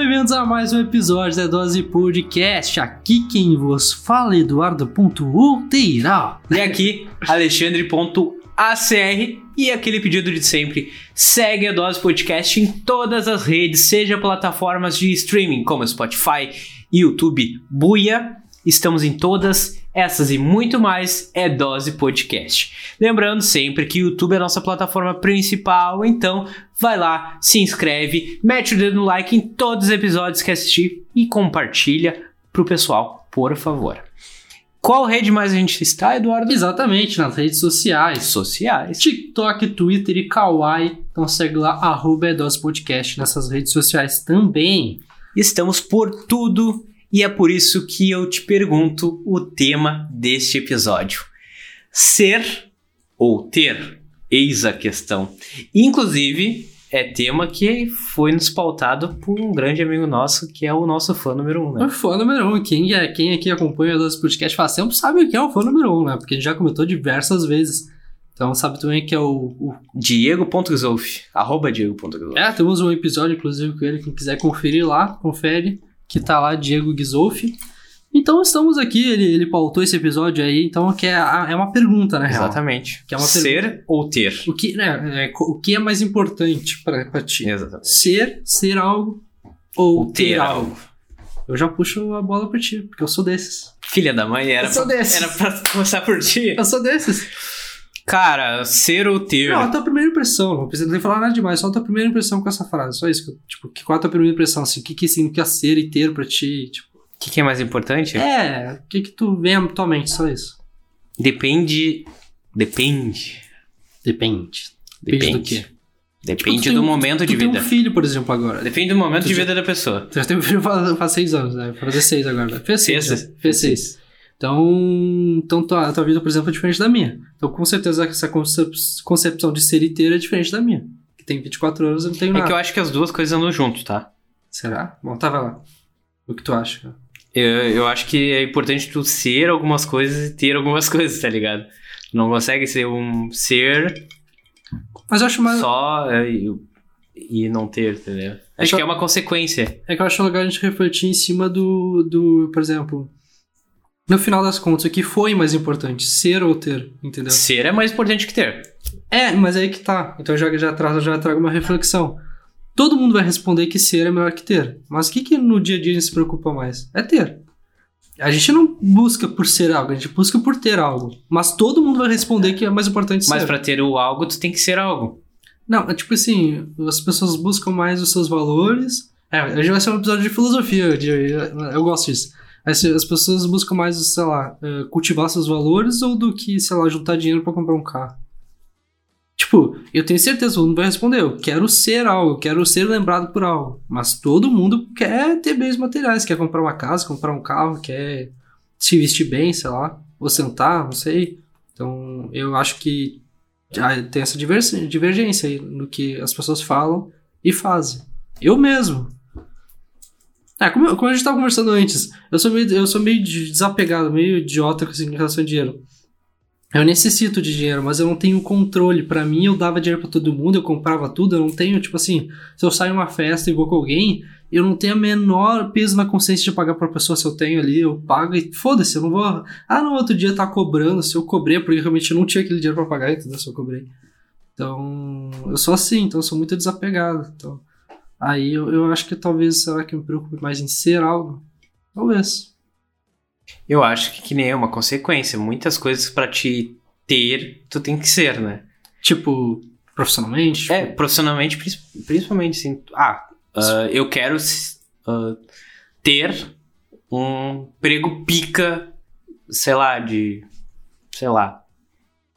bem-vindos a mais um episódio da Dose Podcast. Aqui quem vos fala é Eduardo.ulteira. E aqui, Alexandre.acr e aquele pedido de sempre. Segue a Dose Podcast em todas as redes, seja plataformas de streaming como Spotify, YouTube, Buia. Estamos em todas essas e muito mais é Dose Podcast. Lembrando sempre que o YouTube é a nossa plataforma principal, então vai lá, se inscreve, mete o dedo no like em todos os episódios que assistir e compartilha pro pessoal, por favor. Qual rede mais a gente está, Eduardo? Exatamente, nas redes sociais. Sociais. TikTok, Twitter e Kawaii. Então segue lá, arroba é Dose Podcast nessas redes sociais também. Estamos por tudo e é por isso que eu te pergunto o tema deste episódio: ser ou ter? Eis a questão. Inclusive, é tema que foi nos pautado por um grande amigo nosso, que é o nosso fã número um, né? O fã número um. Quem, é, quem aqui acompanha o nosso podcast faz tempo sabe que é o fã número um, né? Porque a gente já comentou diversas vezes. Então sabe também que é o. o... Diego.Gzolf. Arroba Diego.Gzolf. É, temos um episódio, inclusive, com ele. Quem quiser conferir lá, confere. Que tá lá, Diego Gzolf. Então estamos aqui, ele, ele pautou esse episódio aí, então que é, é uma pergunta, né? real? Exatamente. Que é uma ser ou ter? O que, né, é, o que é mais importante pra, pra ti? Exatamente. Ser, ser algo ou Ou ter, algo? Eu já puxo a bola pra ti, porque eu sou desses. Filha da mãe, era, Eu sou pra, desses. era pra começar por ti. Eu sou desses. Cara, ser ou ter? Não, a tua primeira impressão, não precisa nem falar nada demais, só a tua primeira impressão com essa frase, só isso. Tipo, que, qual a tua primeira impressão, assim, o que que significa ser e ter pra ti, tipo... O que, que é mais importante? É, o que que tu vê à tua mente, só isso. Depende. Depende. Depende. Depende do quê? Depende Tu tem do um- momento tu de tem vida. um filho, por exemplo, agora. Depende do momento Tu de já- vida da pessoa. Tu já teve um filho faz, faz seis anos, né? Fazer seis agora. né? Fez seis. Fez seis. Então, então tua, tua vida, por exemplo, é diferente da minha. Então, com certeza, essa concep- concepção de ser e ter é diferente da minha. Que tem 24 anos e não tenho É nada. que eu acho que as duas coisas andam junto, tá? Será? Bom, tá, vai lá. O que tu acha? cara? Eu, eu acho que é importante tu ser algumas coisas e ter algumas coisas, tá ligado? Tu não consegue ser um ser Mas eu acho mais. só é, e, e não ter, entendeu? Acho só- que é uma consequência. É que eu acho legal a gente refletir em cima do, do. Por exemplo. No final das contas, o que foi mais importante? Ser ou ter? Entendeu? Ser é mais importante que ter. É, mas aí que tá. Então já, já, trago, já trago uma reflexão. Todo mundo vai responder que ser é melhor que ter. Mas o que, que no dia a dia a gente se preocupa mais? É ter. A gente não busca por ser algo, a gente busca por ter algo. Mas todo mundo vai responder que é mais importante ser. Mas pra ter o algo, tu tem que ser algo. Não, é tipo assim, as pessoas buscam mais os seus valores. É, hoje vai ser um episódio de filosofia, de- eu gosto disso. As as pessoas buscam mais, sei lá, eh, cultivar seus valores ou do que, sei lá, juntar dinheiro pra comprar um carro. Tipo, eu tenho certeza, todo mundo vai responder, eu quero ser algo, eu quero ser lembrado por algo. Mas todo mundo quer ter bens materiais, quer comprar uma casa, comprar um carro, quer se vestir bem, sei lá, ou sentar, não sei. Então, eu acho que ah, tem essa divergência aí no que as pessoas falam e fazem. Eu mesmo. É, como, como a gente estava conversando antes, eu sou meio, eu sou meio de- desapegado, meio idiota com relação a dinheiro. Eu necessito de dinheiro, mas eu não tenho controle. Pra mim, eu dava dinheiro pra todo mundo, eu comprava tudo, eu não tenho, tipo assim, se eu saio uma festa e vou com alguém, eu não tenho a menor peso na consciência de pagar pra pessoa se eu tenho ali, eu pago e foda-se, eu não vou. Ah, no outro dia tá cobrando, se eu cobrei, é porque realmente eu não tinha aquele dinheiro pra pagar, entendeu? Se eu cobrei. Então, eu sou assim, então eu sou muito desapegado. Então, aí eu, eu acho que talvez, será que eu me preocupe mais em ser algo? Talvez. Eu acho que, que nem é uma consequência. Muitas coisas pra te ter, tu tem que ser, né? Tipo, profissionalmente? É, tipo, profissionalmente, prin- principalmente, assim. Ah, ah, eu quero ah, ter um emprego pica, sei lá, de. Sei lá.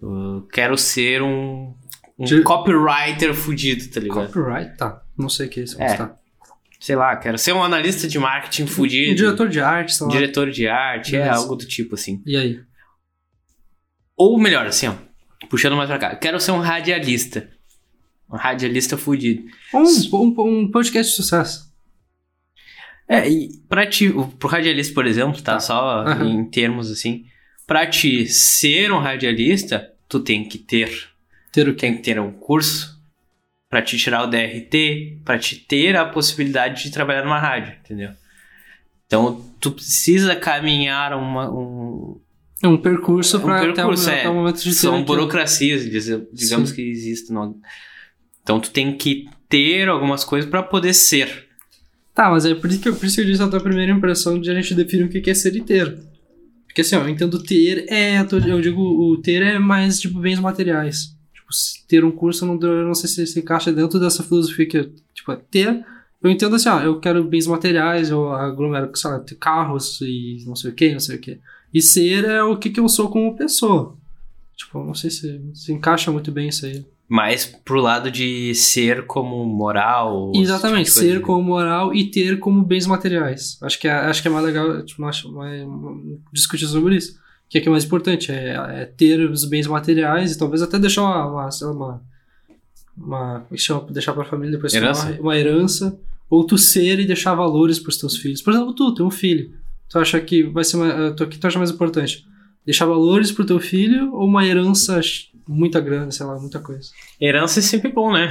ah, quero ser um, um De- copywriter fudido, tá ligado? Copyright? Tá. Não sei o que é isso. É, tá. Sei lá, quero ser um analista de marketing fudido. Um diretor de arte, sei lá. diretor de arte, é Beleza. algo do tipo assim. E aí? Ou melhor, assim, ó. Puxando mais pra cá. Quero ser um radialista. Um radialista fudido. Um, um, um podcast de sucesso. É, e pra ti, pro radialista, por exemplo, tá? Tá. Só Aham. em termos assim. Pra ti ser um radialista, tu tem que ter. Ter o quê? Tem que ter um curso para te tirar o DRT, para te ter a possibilidade de trabalhar numa rádio, entendeu? Então, tu precisa caminhar uma, um, É um percurso um para até, o- percurso, até é. o momento de São burocracias, digamos Sim. que existem. Então, tu tem que ter algumas coisas para poder ser. Tá, mas é por isso que eu, por isso que eu disse a tua primeira impressão de a gente definir o que é ser e ter. Porque assim, ó, eu entendo ter é. Eu digo, o ter é mais tipo bens materiais. Tipo, ter um curso, eu não, eu não sei se se encaixa dentro dessa filosofia que, tipo, é ter. Eu entendo assim, ó, eu quero bens materiais, eu aglomero, sei lá, carros e não sei o que, não sei o que. E ser é o que, que eu sou como pessoa. Tipo, eu não sei se, se encaixa muito bem isso aí. Mais pro lado de ser como moral. esse Exatamente, tipo de ser como moral e ter como bens materiais. Acho que é, acho que é mais legal tipo, acho mais, discutir sobre isso. O que é que é mais importante? É, é ter os bens materiais e talvez até deixar uma, uma, sei lá, uma, uma é chama? deixar pra família depois Herança? morre, uma herança. Ou tu ser e deixar valores pros teus filhos. Por exemplo, tu, tem um filho. Tu acha que vai ser mais, o que tu acha mais importante? Deixar valores pro teu filho ou uma herança muita grana, sei lá, muita coisa? Herança é sempre bom, né?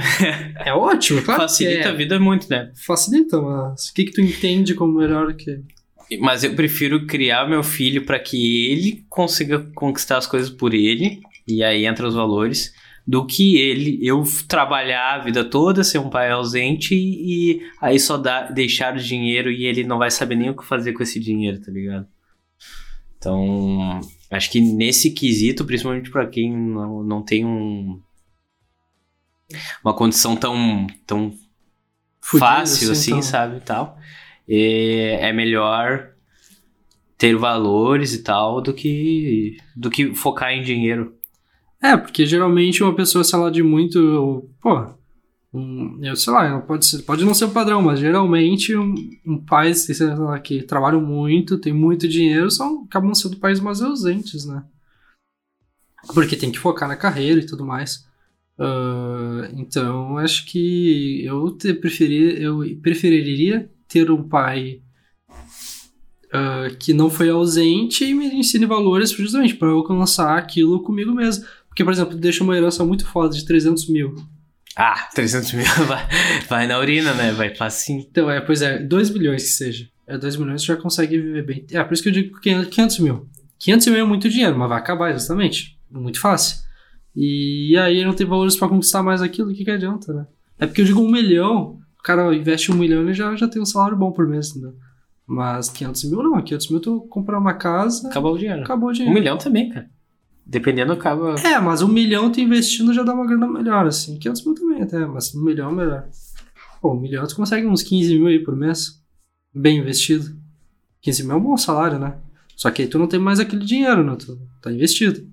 É ótimo, claro Facilita é. a vida muito, né? Facilita, mas o que, que tu entende como melhor que. Mas eu prefiro criar meu filho para que ele consiga conquistar as coisas por ele, e aí entra os valores, do que ele, eu trabalhar a vida toda, ser um pai ausente e aí só dar, deixar o dinheiro e ele não vai saber nem o que fazer com esse dinheiro, tá ligado? Então, acho que nesse quesito, principalmente para quem não, não tem um uma condição tão, tão Fudido, fácil, assim, então. sabe, e tal. É, melhor ter valores e tal do que do que focar em dinheiro. É, porque geralmente uma pessoa, sei lá, de muito. Pô, um, eu sei lá, pode, ser, pode não ser o padrão, mas geralmente um, um lá, que trabalham muito, tem muito dinheiro, são, acabam sendo países mais ausentes, né? Porque tem que focar na carreira e tudo mais. Ah, então, acho que eu, te eu preferiria ter um pai ah, que não foi ausente e me ensine valores justamente para eu alcançar aquilo comigo mesmo. Porque, por exemplo, deixa uma herança muito foda de 300 mil. Ah, 300 mil vai, vai na urina, né? Vai facinho. Então, é, pois é, 2 milhões que seja. É 2 milhões você já consegue viver bem. É, por isso que eu digo 500 500 mil. 500 mil é muito dinheiro, mas vai acabar, justamente. Muito fácil. E aí não tem valores pra conquistar mais aquilo, o que, que adianta, né? É porque eu digo um milhão, o cara investe um milhão e já, já tem um salário bom por mês, entendeu? Mas 500 mil não, 500 mil tu comprar uma casa, Acabou o dinheiro. acabou o Um dinheiro. milhão também, cara. Dependendo, acaba. É, mas um milhão tu investindo já dá uma grana melhor, assim. 500 mil também até, mas um milhão é melhor. Pô, um milhão tu consegue uns 15 mil aí por mês. Bem investido. 15 mil é um bom salário, né? Só que aí tu não tem mais aquele dinheiro, né? Tu tá investido.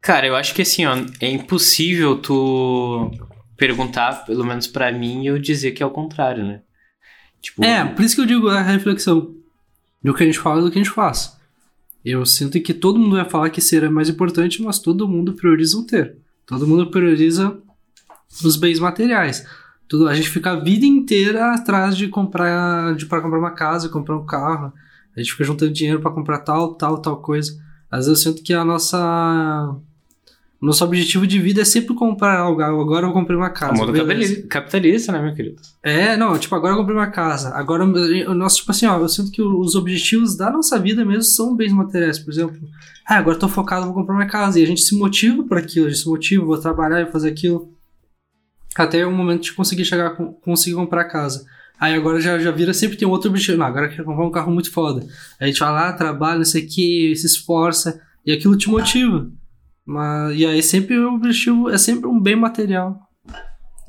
Cara, eu acho que assim, ó, é impossível tu perguntar, pelo menos pra mim, eu dizer que é o contrário, né? Tipo, É, por isso que eu digo a reflexão. Do que a gente fala e do que a gente faz. Eu sinto que todo mundo vai falar que ser é mais importante, mas todo mundo prioriza o ter. Todo mundo prioriza os bens materiais. Tudo, a gente fica a vida inteira atrás de comprar, de para comprar uma casa, comprar um carro. A gente fica juntando dinheiro para comprar tal, tal, tal coisa. Às vezes eu sinto que a nossa nosso objetivo de vida é sempre comprar algo. Agora eu comprei uma casa. o mundo beleza. capitalista, né, meu querido? É, não, tipo, agora eu comprei uma casa. Agora, o nosso, tipo assim, ó, eu sinto que os objetivos da nossa vida mesmo são bens materiais. Por exemplo, ah, agora eu tô focado, vou comprar uma casa. E a gente se motiva por aquilo, a gente se motiva, vou trabalhar e fazer aquilo. Até o momento de conseguir chegar, conseguir comprar a casa. Aí agora já, já vira sempre tem um outro objetivo. Não, agora eu quero comprar um carro muito foda. Aí a gente vai lá, trabalha, não sei o que, se esforça, e aquilo te motiva. Mas, e aí sempre o objetivo é sempre um bem material.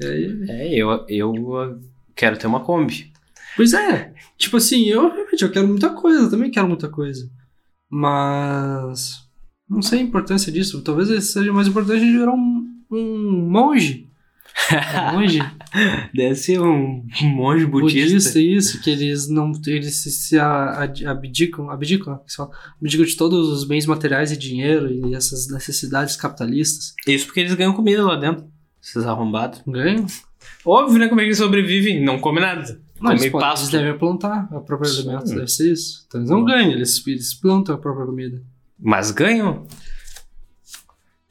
Aí, É, eu, eu quero ter uma Kombi. Pois é, tipo assim, eu realmente eu quero muita coisa, eu também quero muita coisa. Mas não sei a importância disso. Talvez seja mais importante a gente virar um, um monge. Um monge Deve ser um monge budista. budista, isso, que eles não eles se, se abdicam, abdicam, fala, abdicam de todos os bens materiais e dinheiro e essas necessidades capitalistas. Isso porque eles ganham comida lá dentro. Esses arrombados. Ganham? Óbvio, né? Como é que eles sobrevivem? Não come nada. Não, come eles, podem, pasto. eles devem plantar a própria alimento, deve ser isso. Então eles não ganham, eles, eles plantam a própria comida. Mas ganham.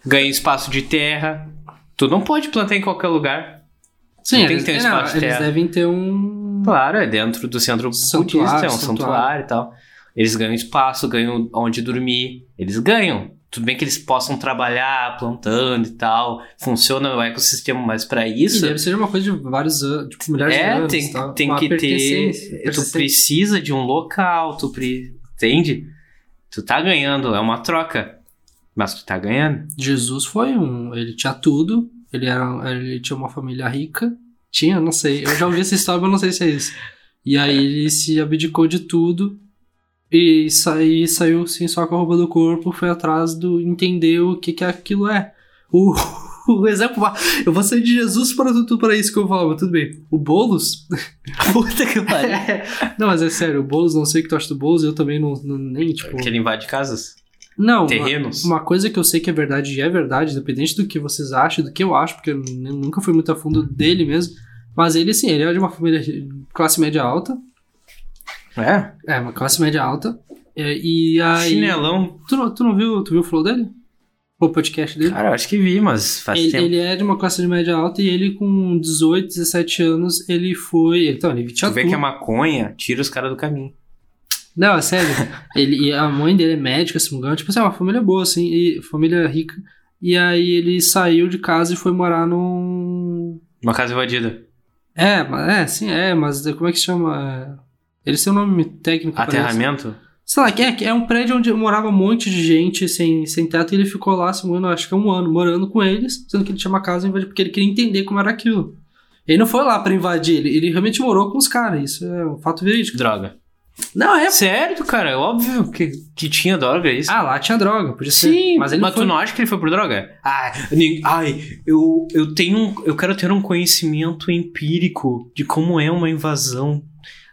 Ganham espaço de terra. Tu não pode plantar em qualquer lugar. Sim, tem eles, que ter um é, não, espaço de eles devem ter um. Claro, é dentro do centro Santuário, budista, é um santuário. santuário e tal. Eles ganham espaço, ganham onde dormir. Eles ganham. Tudo bem que eles possam trabalhar plantando e tal. Funciona o ecossistema, mas pra E isso. deve ser uma coisa de vários anos, tipo, milhares de É, anos. tem, tal. tem Uma que ter. Tu precisa de um local, tu pre... entende? Tu tá ganhando, é uma troca. Mas tu tá ganhando. Jesus foi um. Ele tinha tudo. Ele, era, ele tinha uma família rica. Tinha, não sei. Eu já ouvi essa história, mas não sei se é isso. E aí ele se abdicou de tudo. E, sa e saiu assim, só com a roupa do corpo. Foi atrás do. Entender o que, que aquilo é. O, o exemplo. Eu vou sair de Jesus para tudo para isso que eu falar, mas tudo bem. O Boulos. Puta que pariu. não, mas é sério, o Boulos, não sei o que tu acha do Boulos, eu também não, não nem, tipo. que ele invade casas, Não, terrenos. uma, uma coisa que eu sei que é verdade e é verdade, independente do que vocês acham, do que eu acho, porque eu nunca fui muito a fundo dele mesmo. Mas ele, assim, ele é de uma família de classe média alta. É? É, uma classe média alta. É, e aí. Chinelão. Tu, não- tu não viu, tu viu o flow dele? O podcast dele? Cara, eu acho que vi, mas faz Ele, tempo. ele é de uma classe de média alta e ele, com 18, 17 anos, ele foi. Então, ele tinha Tu vê tudo. que a maconha tira os caras do caminho. Não, é sério. ele, e a mãe dele é médica, se não me engano. Tipo assim, é uma família boa, assim, e família rica. E aí ele saiu de casa e foi morar num. Uma casa invadida. É, mas- é, sim, é, mas como é que se chama? É, Eles têm um nome técnico. parece. Aterramento? Sei lá, que é, que é um prédio onde morava um monte de gente sem, sem teto e ele ficou lá, se não acho que é um ano, morando com eles, sendo que ele tinha uma casa invadiu, porque ele queria entender como era aquilo. Ele não foi lá pra invadir, ele, ele realmente morou com os caras, isso é um fato verídico. Droga. Não, é. Sério, cara? É óbvio que, que tinha droga, é isso? Ah, lá tinha droga, podia ser. Sim, mas mas, ele foi... tu não acha que ele foi por droga? Ah, ai, eu, eu tenho eu quero ter um conhecimento empírico de como é uma invasão.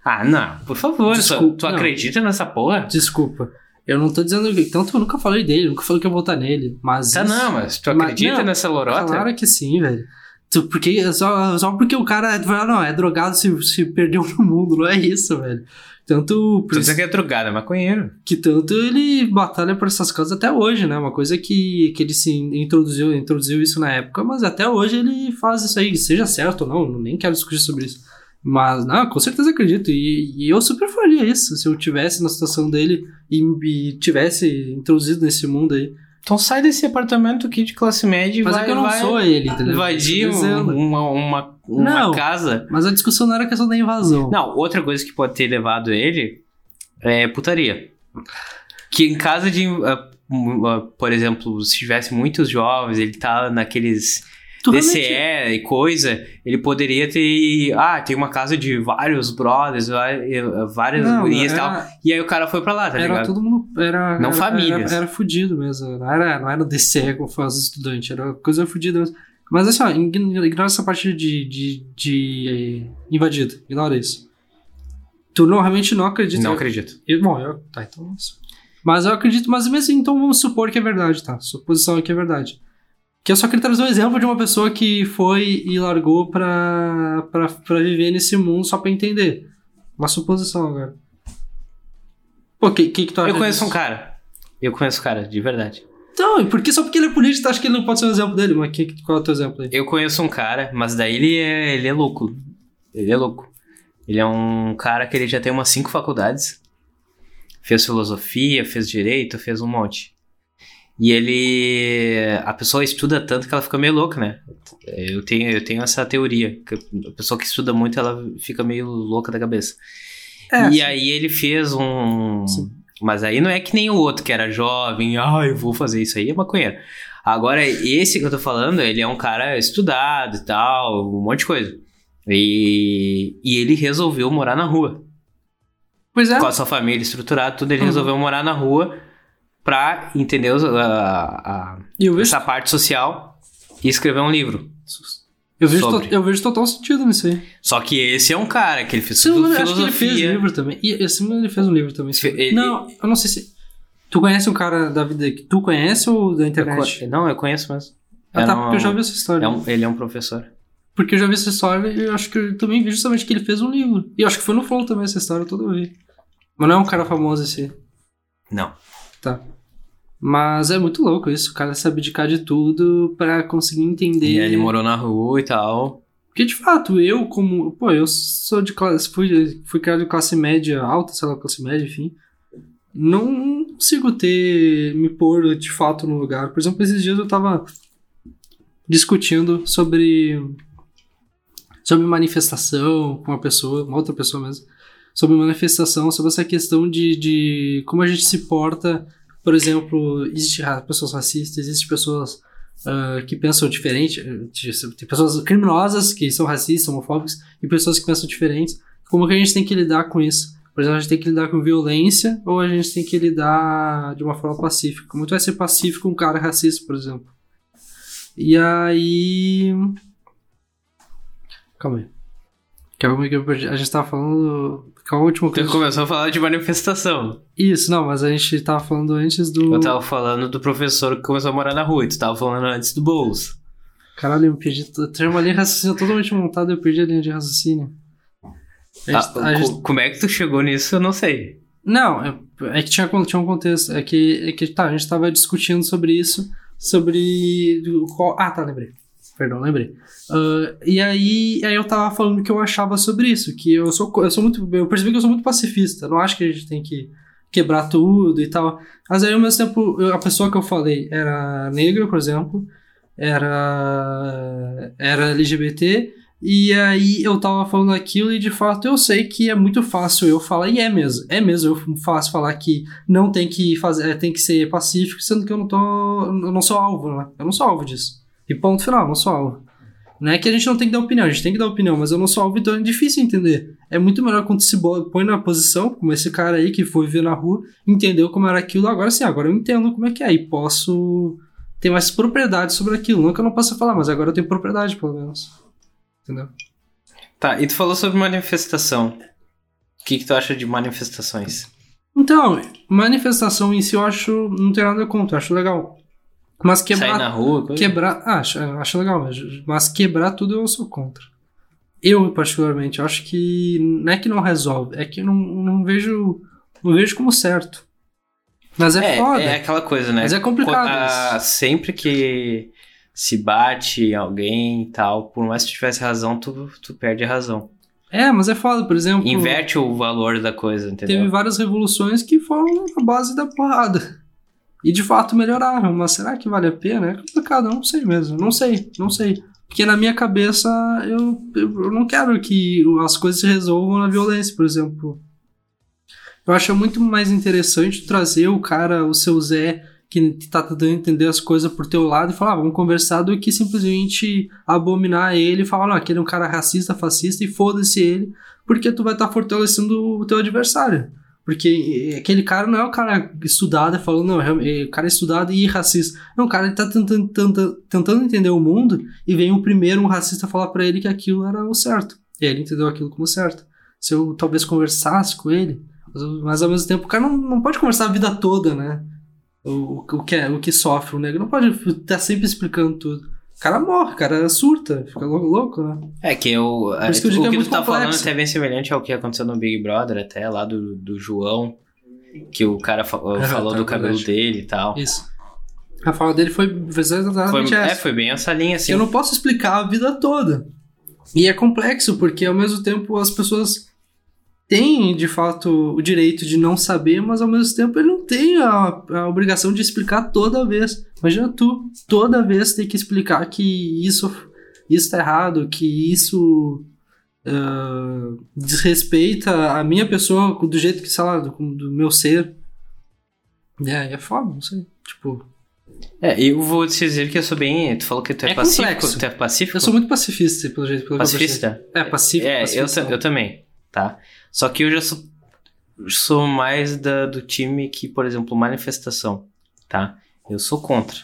Ah, não, por favor, Desculpa, tu, tu acredita nessa porra? Desculpa. Eu não tô dizendo. Tanto eu nunca falei dele, nunca falei que eu vou votar nele. Mas. Tá, isso- não, mas tu Mas- acredita não, nessa lorota? Claro que sim, velho. Tu- Porque, só, só porque o cara é, não, é drogado se, se perdeu no mundo, não é isso, velho. Tanto. por isso que é drogado, é maconheiro. que tanto ele batalha por essas causas até hoje, né? Uma coisa que, que ele se introduziu, introduziu isso na época, mas até hoje ele faz isso aí, seja certo ou não, nem quero discutir sobre isso. Mas, não, com certeza acredito. E, e eu super faria isso se eu tivesse na situação dele e, e tivesse introduzido nesse mundo aí. Então sai desse apartamento aqui de classe média e Mas vai, é que eu não vai sou ele, entendeu? invadir um- uma, uma, uma Não. casa. Mas a discussão não era questão da invasão. Não, outra coisa que pode ter levado ele é putaria. Que em casa de. ah, ah, por exemplo, se tivesse muitos jovens, ele tá naqueles DCE realmente- e coisa, ele poderia ter. Ah, tem uma casa de vários brothers, várias Não, gurias e tal. E aí o cara foi pra lá, tá Era ligado? todo mundo. Era, Não era, famílias. Era, era fudido mesmo. Não era, não era DCE como faz estudante, era coisa fudida mesmo. Mas assim, ó, ign- ignora essa parte de, de, de invadido. Ignora isso. Tu não, realmente não acredita. Não eu- acredito. eu- bom, eu. Tá, então. Mas eu acredito, mas mesmo assim, então vamos supor que é verdade, tá? Suposição aqui é verdade. Que eu só queria trazer um exemplo de uma pessoa que foi e largou pra, pra, pra viver nesse mundo só pra entender. Uma suposição agora. Pô, o que, que, que tu acha Eu conheço disso? um cara. Eu conheço um cara, de verdade. Então, e por que só porque ele é político tu acha que ele não pode ser um exemplo dele? Mas que, qual é o teu exemplo aí? Eu conheço um cara, mas daí ele é, ele é louco. Ele é louco. Ele é um cara que ele já tem umas cinco faculdades. Fez filosofia, fez direito, fez um monte. E ele. A pessoa estuda tanto que ela fica meio louca, né? Eu tenho, eu tenho essa teoria. Que a pessoa que estuda muito, ela fica meio louca da cabeça. É, e sim. aí ele fez um. Sim. Mas aí não é que nem o outro que era jovem, ah, eu vou fazer isso aí, é maconheiro. Agora, esse que eu tô falando, ele é um cara estudado e tal, um monte de coisa. E, e ele resolveu morar na rua. Pois é. Com a sua família estruturada, tudo, ele Uhum. resolveu morar na rua pra entender os- a, a- eu essa parte social e escrever um livro. eu, vejo to- eu vejo total sentido nisso aí. Só que esse é um cara que ele fez eu me engano, filosofia. acho que ele fez livro também. E ele fez um livro também. Ele- Não, eu não sei se. Tu conhece um cara da vida que tu conhece ou da Eu internet? co- não, eu conheço mesmo. Ah, É tá, um- porque eu já vi essa história. É um- ele é um professor. Porque eu já vi essa história e eu acho que eu também vi justamente que ele fez um livro. E eu acho que foi no Flow também essa história toda eu vi. Mas não é um cara famoso esse. Não. Tá. Mas é muito louco isso, o cara se abdicar de tudo pra conseguir entender. E ele morou na rua e tal. Porque de fato, eu como. Pô, eu sou de classe. Fui, fui criado de classe média alta, sei lá, classe média, enfim. Não consigo ter. me pôr de fato no lugar. Por exemplo, esses dias eu tava discutindo sobre. sobre manifestação com uma pessoa, uma outra pessoa mesmo. Sobre manifestação, sobre essa questão de, de como a gente se porta. Por exemplo, existe pessoas racistas, existem pessoas uh, que pensam diferente. Tem pessoas criminosas que são racistas, homofóbicas, e pessoas que pensam diferentes. Como que a gente tem que lidar com isso? Por exemplo, a gente tem que lidar com violência ou a gente tem que lidar de uma forma pacífica? Como tu vai ser pacífico um cara racista, por exemplo? E aí. Calma aí. Calma aí, a gente tava falando. Qual a última coisa? Tu começou a falar de manifestação. Isso, não, mas a gente tava falando antes do. Eu tava falando do professor que começou a morar na rua, e tu tava falando antes do Boulos. Caralho, eu perdi. Eu tinha uma linha de raciocínio totalmente montada, eu perdi a linha de raciocínio. A gente, ah, gente... Como é que tu chegou nisso? Eu não sei. Não, é, é que tinha, tinha um contexto. É que, é que tá, a gente tava discutindo sobre isso sobre. Qual... Ah, tá, lembrei. Perdão, lembrei. Uh, e aí, aí eu tava falando o que eu achava sobre isso, que eu sou, eu sou muito. Eu percebi que eu sou muito pacifista. não acho que a gente tem que quebrar tudo e tal. Mas aí, ao mesmo tempo, eu, a pessoa que eu falei era negra, por exemplo, era, era LGBT, e aí eu tava falando aquilo e de fato eu sei que é muito fácil eu falar, e é mesmo, é mesmo eu fácil falar que não tem que fazer, é, tem que ser pacífico, sendo que eu não tô, eu não sou alvo, né? Eu não sou alvo disso. E ponto final, não sou alvo. Não é que a gente não tem que dar opinião, a gente tem que dar opinião, mas eu não sou alvo, então é difícil entender. É muito melhor quando se põe na posição, como esse cara aí que foi ver na rua, entendeu como era aquilo, agora sim, agora eu entendo como é que é, e posso ter mais propriedade sobre aquilo. Não que eu não possa falar, mas agora eu tenho propriedade, pelo menos. Entendeu? Tá, e tu falou sobre manifestação. O que, que tu acha de manifestações? Então, manifestação em si eu acho. Não tem nada contra, acho legal. Mas quebrar. Sair na rua? Coisa? Quebrar. Ah, acho, acho legal, mas, mas quebrar tudo eu sou contra. Eu, particularmente, acho que. Não é que não resolve, é que não, não vejo. Não vejo como certo. Mas é, é foda. É aquela coisa, né? Mas é complicado. Ah, sempre que se bate alguém e tal, por mais que tu tivesse razão, tu, tu perde a razão. É, mas é foda, por exemplo. Inverte o valor da coisa, entendeu? Teve várias revoluções que foram na base da porrada. E de fato melhoraram, mas será que vale a pena? É complicado, não sei mesmo. Não sei, não sei. Porque na minha cabeça eu, eu não quero que as coisas se resolvam na violência, por exemplo. Eu acho muito mais interessante trazer o cara, o seu Zé, que tá tentando entender as coisas por teu lado e falar, ah, vamos conversar do que simplesmente abominar ele e falar, não, aquele é um cara racista, fascista e foda-se ele, porque tu vai estar tá fortalecendo o teu adversário. Porque aquele cara não é o cara estudado falando, não, é o cara é estudado e racista. Não, o cara tá tentando, tentando, tentando entender o mundo e vem o primeiro, um racista, falar para ele que aquilo era o certo. E ele entendeu aquilo como certo. Se eu talvez conversasse com ele, mas ao mesmo tempo o cara não, não pode conversar a vida toda, né? o, o, que, é, o que sofre. O negro não pode estar tá sempre explicando tudo. O cara morre, o cara surta, fica louco, né? É que eu. É, que eu o que, é tu tá complexo. falando até bem semelhante ao que aconteceu no Big Brother, até lá do, do João, que o cara fa é, falou tá, do cabelo verdade. dele e tal. Isso. A fala dele foi exatamente foi, essa. É, foi bem essa linha, assim. Eu não posso explicar a vida toda. E é complexo, porque ao mesmo tempo as pessoas tem de fato o direito de não saber, mas ao mesmo tempo ele não tem a, a obrigação de explicar toda vez. Imagina tu, toda vez ter que explicar que isso isso tá errado, que isso uh, desrespeita a minha pessoa do jeito que, sei lá, do, do meu ser. É, é foda, não sei. Tipo. É, eu vou te dizer que eu sou bem. Tu falou que tu é, é pacífico. Complexo. Tu é pacífico? Eu sou muito pacifista, pelo jeito. Pelo pacifista? É, pacífico. É. Eu, eu também, tá? Só que eu já sou, sou mais da, do time que, por exemplo, manifestação, tá? Eu sou contra.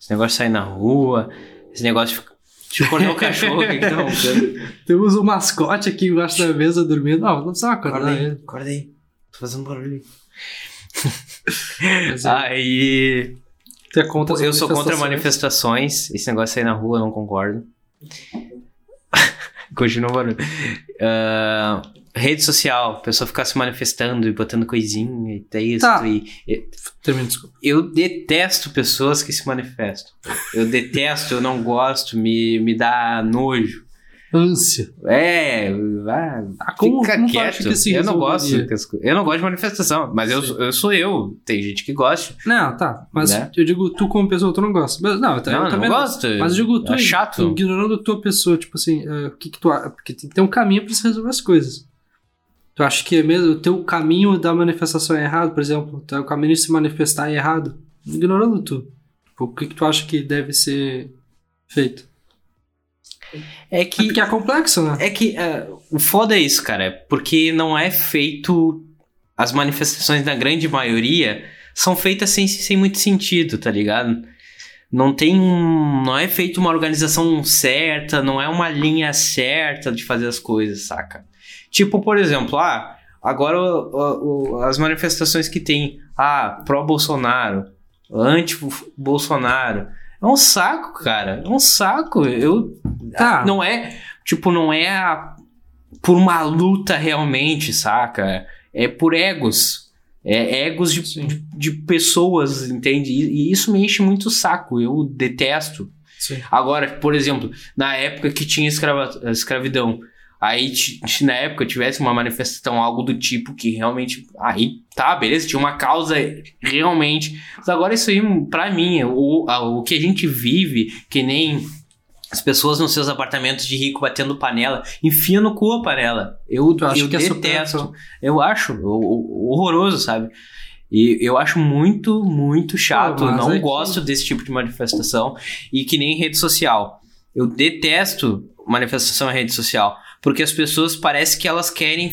Esse negócio de sair na rua, esse negócio de acordar o cachorro que tá Temos um mascote aqui embaixo da mesa dormindo. Não, não precisa acordar acorda aí, ele. Acorda aí. Tô fazendo barulho. aí. É contra eu sou contra manifestações. Esse negócio de sair na rua, eu não concordo. Continua o barulho. Uh, rede social, a pessoa ficar se manifestando e botando coisinha e texto Tá. e, e- Termina, desculpa. eu detesto pessoas que se manifestam. Eu detesto, eu não gosto, me, me dá nojo. Ânsia. É, vai, Ah, como- fica como quieto. que eu não gosto, eu não gosto de manifestação, mas eu, eu sou eu. Tem gente que gosta. Não, tá. Mas Né? eu digo, tu como pessoa, tu não gosta. Mas, não, eu, não, eu também não gosto. Mas eu digo, tu é chato. ignorando a tua pessoa, tipo assim, eh, o que que tu Porque tem que ter um caminho pra se resolver as coisas. Tu acha que é mesmo o teu caminho da manifestação é errado, por exemplo? O teu caminho de se manifestar é errado? Ignorando tu. Tipo, o que que tu acha que deve ser feito? É É que porque é complexo, né? É que é, o foda é isso, cara. é Porque não é feito. As manifestações da grande maioria são feitas sem, sem muito sentido, tá ligado? Não tem um. Não é feito uma organização certa, não é uma linha certa de fazer as coisas, saca? Tipo, por exemplo, ah, agora o- o- as manifestações que tem, ah, pró-Bolsonaro, anti-Bolsonaro. É um saco, cara. É um saco. Eu. Tá. Não é. Tipo, não é a- por uma luta realmente, saca? É por egos. É egos de, de, de pessoas, entende? E, e isso me enche muito o saco. Eu detesto. Sim. Agora, por exemplo, na época que tinha escrava- escravidão, aí se na época tivesse uma manifestação, algo do tipo que realmente. Aí tá, beleza, tinha uma causa realmente. Mas agora isso aí, pra mim, o, o que a gente vive, que nem as pessoas nos seus apartamentos de rico batendo panela, enfia no cu a panela. Eu, Tu acha eu que é detesto. supérfluo? Eu acho o- horroroso, sabe? E eu acho muito, muito chato. Mas não é que- gosto desse tipo de manifestação. E que nem rede social. Eu detesto manifestação em rede social. Porque as pessoas parece que elas querem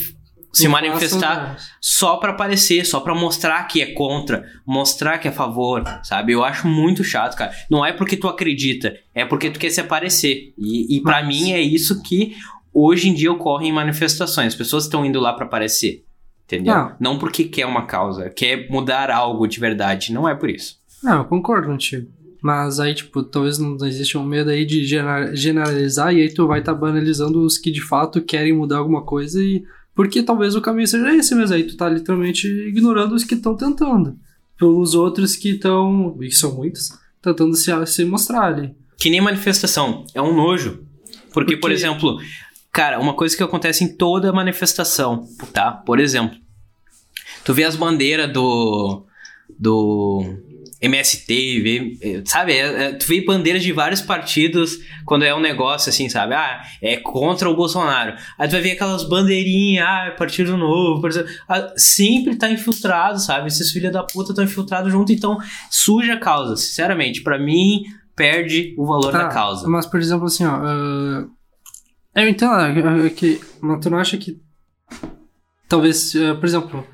se Não manifestar só pra aparecer, só pra mostrar que é contra, mostrar que é a favor, sabe? Eu acho muito chato, cara. Não é porque tu acredita, é porque tu quer se aparecer. E, e para mim é isso que hoje em dia ocorre em manifestações. As pessoas estão indo lá pra aparecer, entendeu? Não. Não porque quer uma causa, quer mudar algo de verdade. Não é por isso. Não, eu concordo contigo. Mas aí, tipo, talvez não exista um medo aí de generalizar e aí tu vai estar banalizando os que de fato querem mudar alguma coisa e. Porque talvez o caminho seja esse mesmo. Aí tu tá literalmente ignorando os que estão tentando. Pelos outros que estão. E são muitos. Tentando se, se mostrar ali. Que nem manifestação, é um nojo. Porque, por Porque- exemplo, cara, uma coisa que acontece em toda manifestação, tá? Por exemplo, tu vê as bandeiras do. do. MST, vê, sabe? É- é- tu vê bandeiras de vários partidos quando é um negócio assim, sabe? Ah, é contra o Bolsonaro. Aí tu vai ver aquelas bandeirinhas, ah, é partido novo. partido- Ah, sempre tá infiltrado, sabe? Esses filhos da puta estão infiltrados junto, então suja a causa. Sinceramente, pra mim, perde o valor da causa. Mas, por exemplo, assim, ó. ah, eu entendo é, que. Mas tu não acha que. Talvez, ah, por exemplo,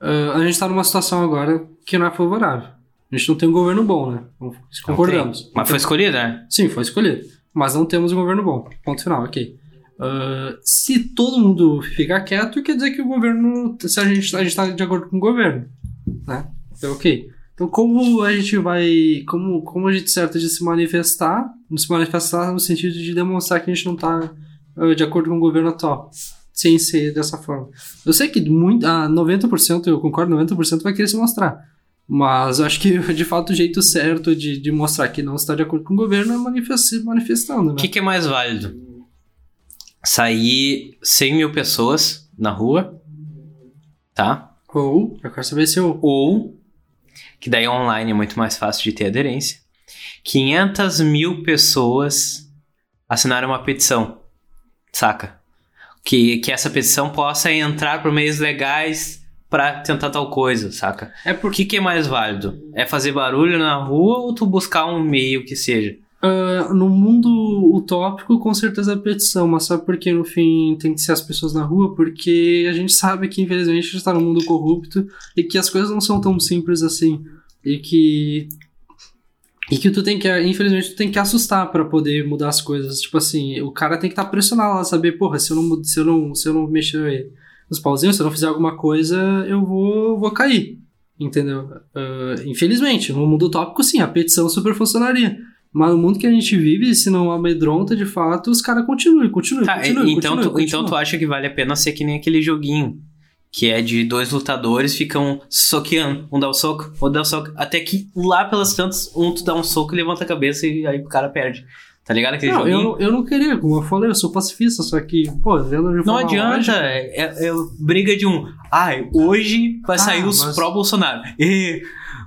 ah, a gente tá numa situação agora que não é favorável. A gente não tem um governo bom, né? Isso Não Concordamos. Mas foi escolhido, né? Sim, foi escolhido. Mas não temos um governo bom. Ponto final, ok. Ah, se todo mundo ficar quieto, quer dizer que o governo. Se a gente, a gente tá de acordo com o governo. Né? Então, ok. Então, como a gente vai. Como, como a gente certo de se manifestar? Se manifestar no sentido de demonstrar que a gente não tá ah, de acordo com o governo atual. Sem ser dessa forma. Eu sei que muito, ah, 90%, eu concordo, 90% vai querer se mostrar. Mas eu acho que, de fato, o jeito certo de, de mostrar que não está de acordo com o governo é manifest- se manifestando, né? O que, que é mais válido? Sair 100 mil pessoas na rua, tá? Ou, eu quero saber se eu... Ou, que daí online é muito mais fácil de ter aderência, 500 mil pessoas assinaram uma petição, saca? Que, que essa petição possa entrar por meios legais pra tentar tal coisa, saca? É porque que, é mais válido? É fazer barulho na rua ou tu buscar um meio que seja? ah, no mundo utópico, com certeza é petição, mas sabe por que no fim tem que ser as pessoas na rua? Porque a gente sabe que infelizmente a gente está num mundo corrupto e que as coisas não são tão simples assim. E que. E que tu tem que, infelizmente, tu tem que assustar pra poder mudar as coisas. Tipo assim, o cara tem que estar pressionado lá, saber, porra, se eu não, se eu não, se eu não mexer nos pauzinhos, se eu não fizer alguma coisa, eu vou, vou cair. Entendeu? Ah, infelizmente, no mundo utópico, sim, a petição super funcionaria. Mas no mundo que a gente vive, se não amedronta de fato, os caras continuam, continuam, Tá, continuam. então, continuam, tu, então tu acha que vale a pena ser que nem aquele joguinho. Que é de dois lutadores ficam soqueando. Um dá o soco, outro dá o soco. Até que lá pelas tantas, um tu dá um soco e levanta a cabeça e aí o cara perde. Tá ligado aquele Não, joguinho? eu, eu não queria, como eu falei, eu sou pacifista, só que, pô, vendo Não forma adianta, é, é- é briga de um. Ai, hoje vai Ah, sair os mas- pró-Bolsonaro. E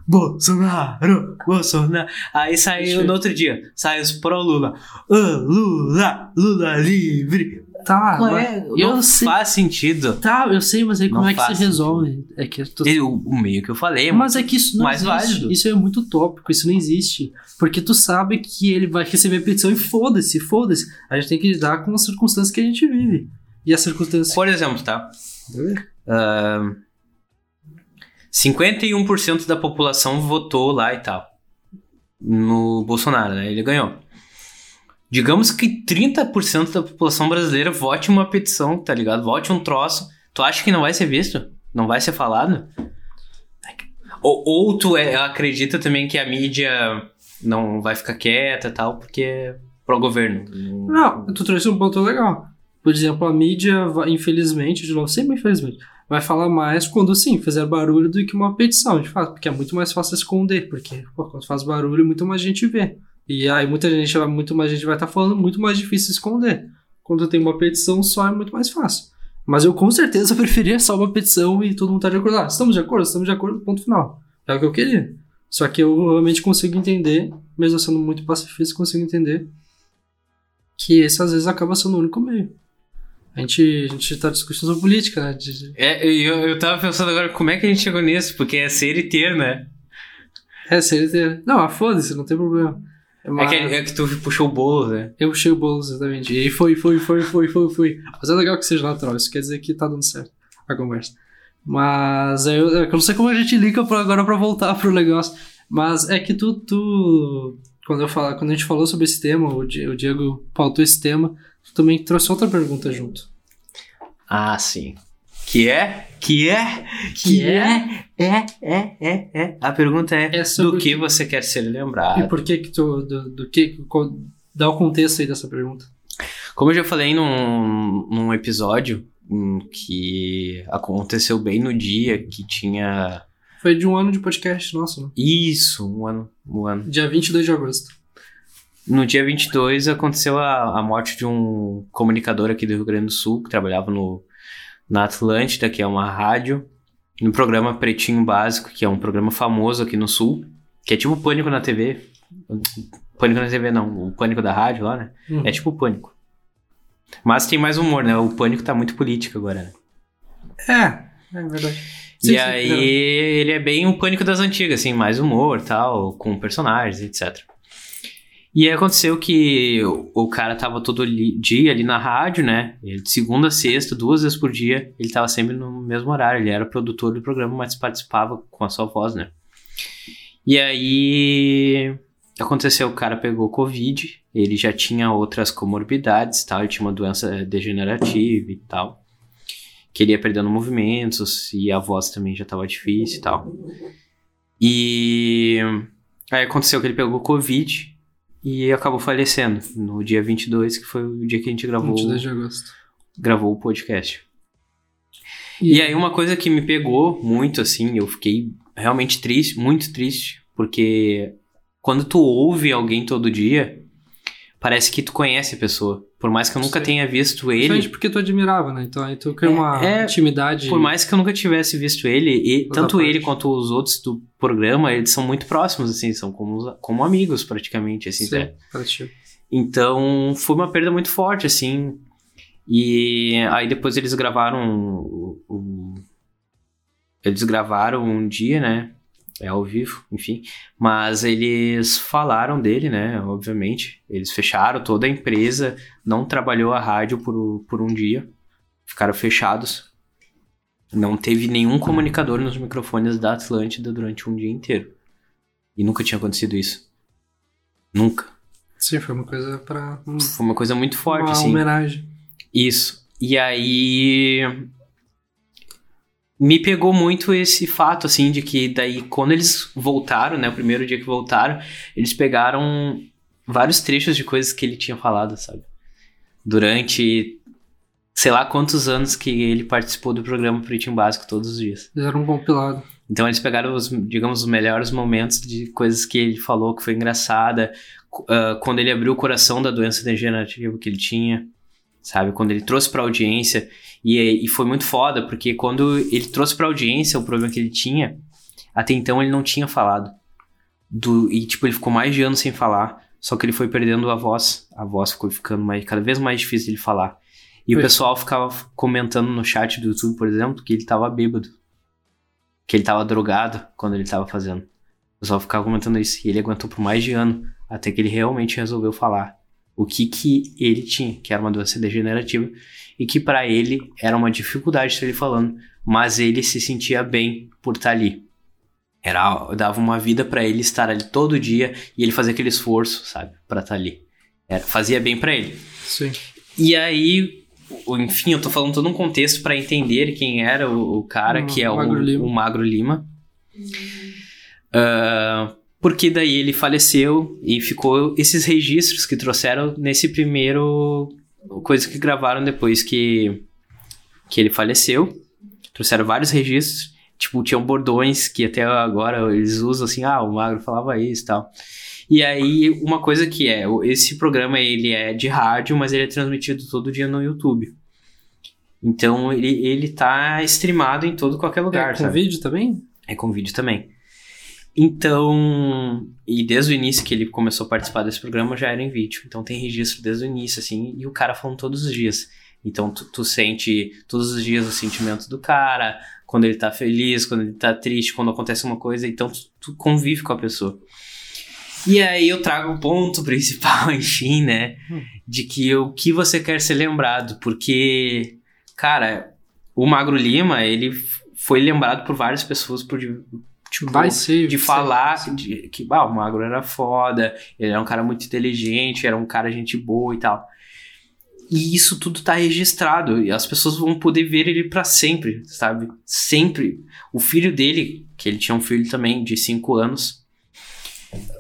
Bolsonaro, Bolsonaro. Aí sai Deixa eu- no outro dia, sai os pró-Lula. Ô, Lula, Lula livre. Tá, Não, é, eu não sei. faz sentido. Tá, eu sei, mas aí como Não é que se resolve? É que E O, meio que eu falei, Mas é que isso não mais existe. válido. Isso é muito utópico, isso não existe. Porque tu sabe que ele vai receber petição e foda-se, foda-se. A gente tem que lidar com as circunstâncias que a gente vive. E as circunstâncias. por exemplo, tá? Ah, 51% da população votou lá e tal. No Bolsonaro, né? Ele ganhou. Digamos que 30% da população brasileira vote uma petição, tá ligado? Vote um troço. Tu acha que não vai ser visto? Não vai ser falado? Ou, ou tu é- acredita também que a mídia não vai ficar quieta e tal, porque é pró-governo. Não, tu trouxe um ponto legal. Por exemplo, a mídia, infelizmente, de novo, sempre infelizmente, vai falar mais quando, sim, fizer barulho do que uma petição, de fato, porque é muito mais fácil esconder, porque pô, quando faz barulho, muito mais gente vê. E aí muita gente, vai- muito mais gente vai estar falando, muito mais difícil esconder. Quando tem uma petição só, é muito mais fácil. Mas eu com certeza preferia só uma petição e todo mundo tá de acordo. Ah, estamos de acordo? Estamos de acordo, ponto final. É o que eu queria. Só que eu realmente consigo entender, mesmo sendo muito pacifista, consigo entender que esse às vezes acaba sendo o único meio. A gente, a gente tá discutindo sobre política, né? É, eu, eu tava pensando agora, como é que a gente chegou nisso? Porque é ser e ter, né? É, CLT. Não, ah, foda-se, não tem problema. É, Mas que, é que tu puxou o bolo, né? Eu puxei o bolo, exatamente. E foi, foi, foi, foi, foi, foi. Mas é legal que seja natural, isso quer dizer que tá dando certo a conversa. Mas é, eu, é eu não sei como a gente liga pra, agora pra voltar pro negócio. Mas é que tu, tu quando, eu falo, quando a gente falou sobre esse tema, o, o Diego pautou esse tema, tu também trouxe outra pergunta junto. Ah, sim. Que é? Que é? Que é? É, é, é, é. A pergunta é, É do que que- você quer ser E lembrado? por que que tu, do, do que, qual- dá o contexto aí dessa pergunta. Como eu já falei num, num episódio que aconteceu bem no dia que tinha... Foi de um ano de podcast, nossa, né? Isso, um ano, um ano. dia 22 de agosto. No dia 22 aconteceu a, a morte de um comunicador aqui do Rio Grande do Sul, que trabalhava no, na Atlântida, que é uma rádio, no programa Pretinho Básico, que é um programa famoso aqui no Sul, que é tipo Pânico na TV. Pânico na TV não, o Pânico da rádio lá, né? Uhum. É tipo Pânico. Mas tem mais humor, né? O Pânico tá muito político agora, né? É, é verdade. e Sim, sim, aí não. ele é bem o Pânico das antigas, assim, mais humor tal, com personagens, etc. E aí aconteceu que o, cara tava todo dia ali na rádio, né? Ele, segunda sexta, duas vezes por dia, ele tava sempre no mesmo horário. Ele era produtor do programa, mas participava com a sua voz, né? E aí aconteceu, o cara pegou Covid, ele já tinha outras comorbidades tal, ele tinha uma doença degenerativa e tal. Que ele ia perdendo movimentos e a voz também já tava difícil e tal. E aí aconteceu que ele pegou Covid e acabou falecendo no dia 22, que foi o dia que a gente gravou, 22 de agosto. gravou o podcast. E aí uma coisa que me pegou muito, assim, eu fiquei realmente triste, muito triste, porque quando tu ouve alguém todo dia, parece que tu conhece a pessoa. Por mais que eu nunca Sim. tenha visto Principalmente ele, porque tu admirava, né? Então aí tu cria É, uma é, intimidade. por mais que eu nunca tivesse visto ele, e tanto parte. ele quanto os outros do programa, eles são muito próximos, assim, são como, como amigos praticamente, assim, Sim. Então, foi uma perda muito forte, assim. E aí depois eles gravaram o, o- eles gravaram um dia, né? É ao vivo, enfim. Mas eles falaram dele, né? Obviamente. Eles fecharam toda a empresa, não trabalhou a rádio por, por um dia. Ficaram fechados. Não teve nenhum comunicador nos microfones da Atlântida durante um dia inteiro. E nunca tinha acontecido isso. Nunca. Sim, foi uma coisa pra. um- Foi uma coisa muito forte, uma assim. homenagem. Isso. E aí. Me pegou muito esse fato, assim, de que daí, quando eles voltaram, né? O primeiro dia que voltaram, eles pegaram vários trechos de coisas que ele tinha falado, sabe? Durante sei lá quantos anos que ele participou do programa Pretinho Básico todos os dias. Fizeram um compilado. Então eles pegaram os, digamos, os melhores momentos de coisas que ele falou que foi engraçada, uh, quando ele abriu o coração da doença degenerativa que ele tinha, sabe? Quando ele trouxe pra audiência. E, e foi muito foda, porque quando ele trouxe pra audiência o problema que ele tinha, até então ele não tinha falado. Do, e, tipo, ele ficou mais de anos sem falar, só que ele foi perdendo a voz. A voz ficou ficando mais, cada vez mais difícil de ele falar. E Pois. o pessoal ficava comentando no chat do YouTube, por exemplo, que ele tava bêbado. Que ele tava drogado quando ele tava fazendo. O pessoal ficava comentando isso. E ele aguentou por mais de ano, até que ele realmente resolveu falar o que que ele tinha, que era uma doença degenerativa, e que pra ele era uma dificuldade estar ele falando, mas ele se sentia bem por estar ali. Era, dava uma vida pra ele estar ali todo dia e ele fazia aquele esforço, sabe, Pra estar ali. Era- fazia bem pra ele. Sim. E aí, o- enfim, eu tô falando todo um contexto pra entender quem era o, o cara, O que é o Magro Lima. o Magro Lima. Ah, porque daí ele faleceu e ficou esses registros que trouxeram nesse primeiro coisa que gravaram depois que que ele faleceu. Trouxeram vários registros, tipo, tinham bordões que até agora eles usam assim, ah, o Magro falava isso e tal. E aí, uma coisa que é, esse programa ele é de rádio, mas ele é transmitido todo dia no YouTube. Então ele, ele tá streamado em todo qualquer lugar, É, com sabe? vídeo também? É com vídeo também. Então, e desde o início que ele começou a participar desse programa já era em vídeo. Então tem registro desde o início, assim, e o cara falando todos os dias. Então tu, tu sente todos os dias o sentimento do cara, quando ele tá feliz, quando ele tá triste, quando acontece uma coisa, então tu, tu convive com a pessoa. E aí eu trago o ponto principal, enfim, né? Hum. De que o que você quer ser lembrado, porque, cara, o Magro Lima, ele foi lembrado por várias pessoas por tipo, Vai ser. de falar ser. de, que ah, o Magro era foda, ele era um cara muito inteligente, era um cara gente boa e tal. E isso tudo tá registrado e as pessoas vão poder ver ele pra sempre, sabe? Sempre. O filho dele, que ele tinha um filho também de 5 anos,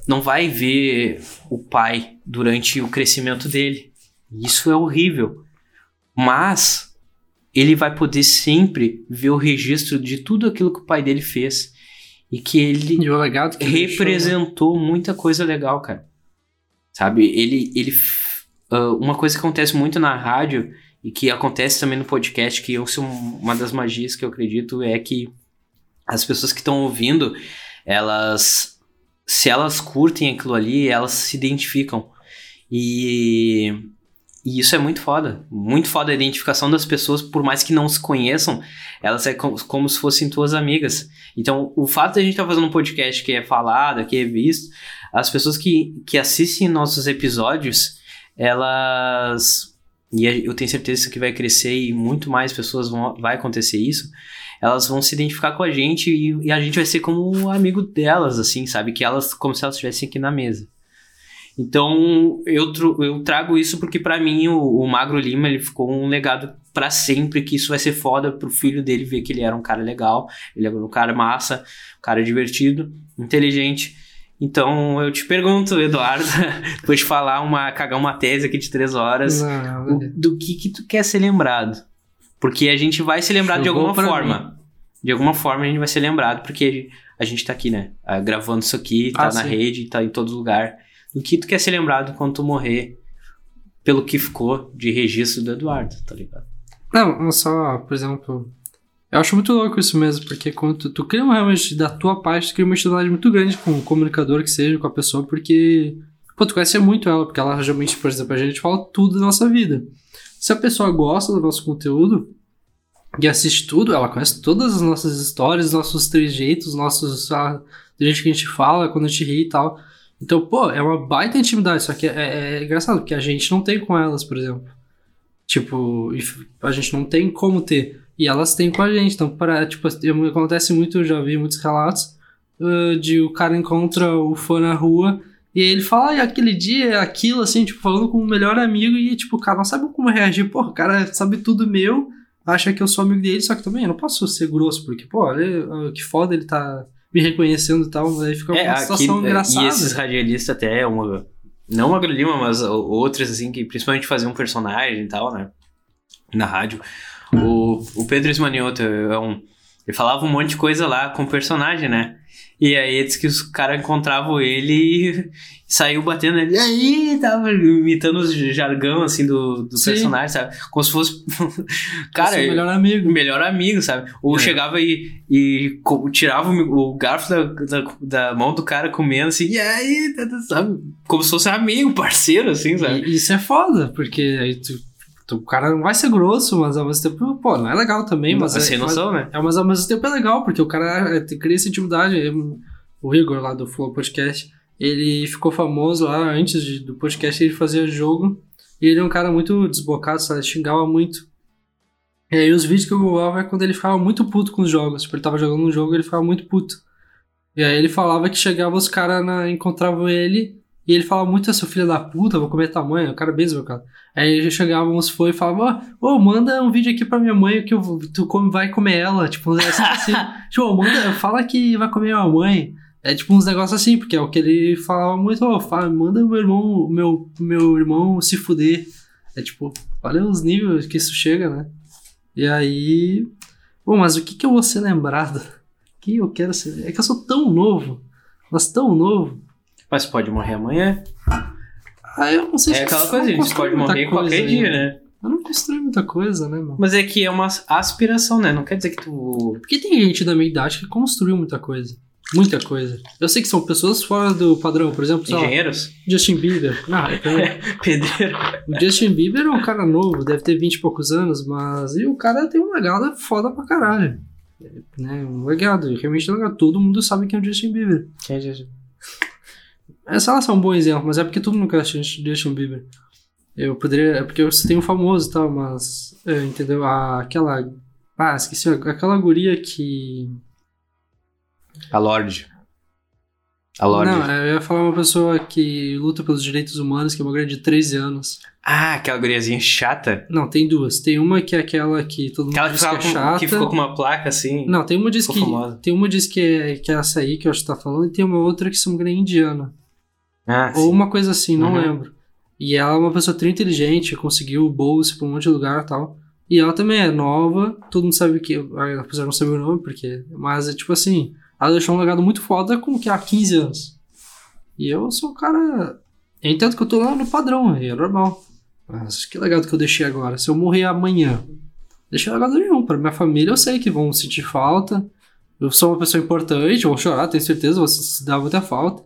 não vai ver o pai durante o crescimento dele. Isso é horrível. Mas ele vai poder sempre ver o registro de tudo aquilo que o pai dele fez e que ele E o legado que ele deixou, né? representou muita coisa legal, cara. Sabe? Ele. ele ah, uma coisa que acontece muito na rádio e que acontece também no podcast, que eu sou um- uma das magias que eu acredito, é que as pessoas que estão ouvindo, elas. Se elas curtem aquilo ali, elas se identificam. E. E isso é muito foda. Muito foda a identificação das pessoas, por mais que não se conheçam, elas é como, como se fossem tuas amigas. Então, o fato de a gente estar fazendo um podcast que é falado, que é visto, as pessoas que, que assistem nossos episódios, elas. E eu tenho certeza que vai crescer e muito mais pessoas vão vai acontecer isso. Elas vão se identificar com a gente e, e a gente vai ser como um amigo delas, assim, sabe? Que elas, como se elas estivessem aqui na mesa. Então, eu, eu trago isso porque pra mim o, o Magro Lima ele ficou um legado pra sempre, que isso vai ser foda pro filho dele ver que ele era um cara legal, ele era um cara massa, um cara divertido, inteligente. Então, eu te pergunto, Eduardo, depois de falar uma cagar uma tese aqui de três horas, Não, o- do que que tu quer ser lembrado? Porque a gente vai ser lembrado de alguma forma. De alguma forma a gente vai ser lembrado, porque a gente tá aqui, né? ah, Gravando isso aqui, tá Ah, na sim. rede, tá em todo lugar. Do que tu quer ser lembrado quando tu morrer pelo que ficou de registro do Eduardo, tá ligado? Não, só, por exemplo. Eu acho muito louco isso mesmo, porque quando tu, tu cria uma realmente da tua parte, tu cria uma identidade muito grande com o comunicador que seja, com a pessoa, porque. Pô, tu conhece muito ela, porque ela realmente, por exemplo, a gente fala tudo da nossa vida. Se a pessoa gosta do nosso conteúdo e assiste tudo, ela conhece todas as nossas histórias, nossos trejeitos, nossos. Ah, do jeito que a gente fala, quando a gente ri e tal. Então, pô, é uma baita intimidade, só que é, é- é engraçado, porque a gente não tem com elas, por exemplo. Tipo, a gente não tem como ter. E elas têm com a gente. Então, para, tipo, acontece muito, eu já vi muitos relatos ah, de o cara encontra o fã na rua e ele fala, ah, aquele dia é aquilo, assim, tipo, falando com o melhor amigo e, tipo, o cara não sabe como reagir. Pô, o cara sabe tudo meu, acha que eu sou amigo dele, só que também eu não posso ser grosso, porque, pô, olha ah, que foda ele tá me reconhecendo e tal, aí fica uma situação aqui- engraçada. E esses radialistas até, uma, Não o Magro Lima, mas outros, assim, que principalmente faziam personagem e tal, né? Na rádio. O, o Pedro Esmanioto é um. Ele falava um monte de coisa lá com o personagem, né? E aí diz que os caras encontravam ele e saiu batendo ele. E aí, tava imitando os jargão, assim, do, do Sim. personagem, sabe? Como se fosse. cara, Seu melhor amigo. melhor amigo, sabe? Ou É. chegava e, e tirava o, o garfo da, da, da mão do cara comendo, assim, e aí, tá, tá, sabe? Como se fosse amigo, parceiro, assim, sabe? E isso é foda, porque aí tu- o cara não vai ser grosso, mas ao mesmo tempo, pô, não é legal também, mas. sem é, noção, né? É, mas ao mesmo tempo é legal, porque o cara é, cria essa intimidade. O Igor lá do Flow Podcast, ele ficou famoso lá antes de- do podcast, ele fazia jogo. E ele é um cara muito desbocado, sabe? Xingava muito. E aí os vídeos que eu gravava é quando ele ficava muito puto com os jogos. Tipo, ele tava jogando um jogo e ele ficava muito puto. E aí ele falava que chegava os caras, encontravam ele, e ele falava muito, seu filho da puta, vou comer tua mãe, o cara bem desbocado. Aí já chegavam uns foi e falavam, ô, ô, manda um vídeo aqui pra minha mãe que eu, tu come, vai comer ela. Tipo, uns negócios assim. tipo, manda, fala que vai comer minha mãe. É tipo uns negócios assim, porque é o que ele falava muito, ô, fala, manda meu irmão, meu, meu irmão se fuder. É tipo, olha os níveis que isso chega, né? E aí. Bom, mas o que, que eu vou ser lembrado? O que eu quero ser? É que eu sou tão novo, mas tão novo. Mas pode morrer amanhã. Ah, eu não sei É se aquela eu coisa, a gente pode morrer qualquer coisa dia, ainda. né? Eu não construí muita coisa, né, mano? Mas é que é uma aspiração, né? Não quer dizer que tu. Porque tem gente da minha idade que construiu muita coisa. Muita coisa. Eu sei que são pessoas fora do padrão, por exemplo, lá, Engenheiros? Justin Bieber. Não, então, Pedreiro. o Justin Bieber é um cara novo, deve ter 20 e poucos anos, mas e o cara tem um legado foda pra caralho. Né? Um legado, realmente tem um legado. Todo mundo sabe quem é o Justin Bieber. Quem é Jesus? Essa lá é um bom exemplo, mas é porque todo mundo conhece Justin Bieber. Eu poderia. É porque eu tenho um famoso e tal, mas. é, entendeu? A- aquela. Ah, esqueci. Aquela guria que. A Lorde. A Lorde. Não, eu ia falar uma pessoa que luta pelos direitos humanos, que é uma guria de 13 anos. Ah, aquela guriazinha chata. Não, tem duas. Tem uma que é aquela que todo mundo Aquela que, diz que ficava é com- chata. que ficou com uma placa assim. Não, tem uma diz que. famosa. Tem uma diz que é, que é essa aí que eu acho que tá falando, e tem uma outra que se não me engano é indiana. Ah, Ou sim. uma coisa assim, não Uhum. lembro. E ela é uma pessoa tri inteligente, conseguiu bolsa pra um monte de lugar e tal. E ela também é nova, todo mundo sabe que. Apesar de não saber o nome, porque. Mas é tipo assim, ela deixou um legado muito foda com que há 15 anos. E eu sou um cara. Eu entendo que eu tô lá no padrão, e é normal. Mas que legado que eu deixei agora. Se eu morrer amanhã, deixei legado nenhum. Pra minha família eu sei que vão sentir falta. Eu sou uma pessoa importante, vou chorar, tenho certeza, vou se dar muita falta.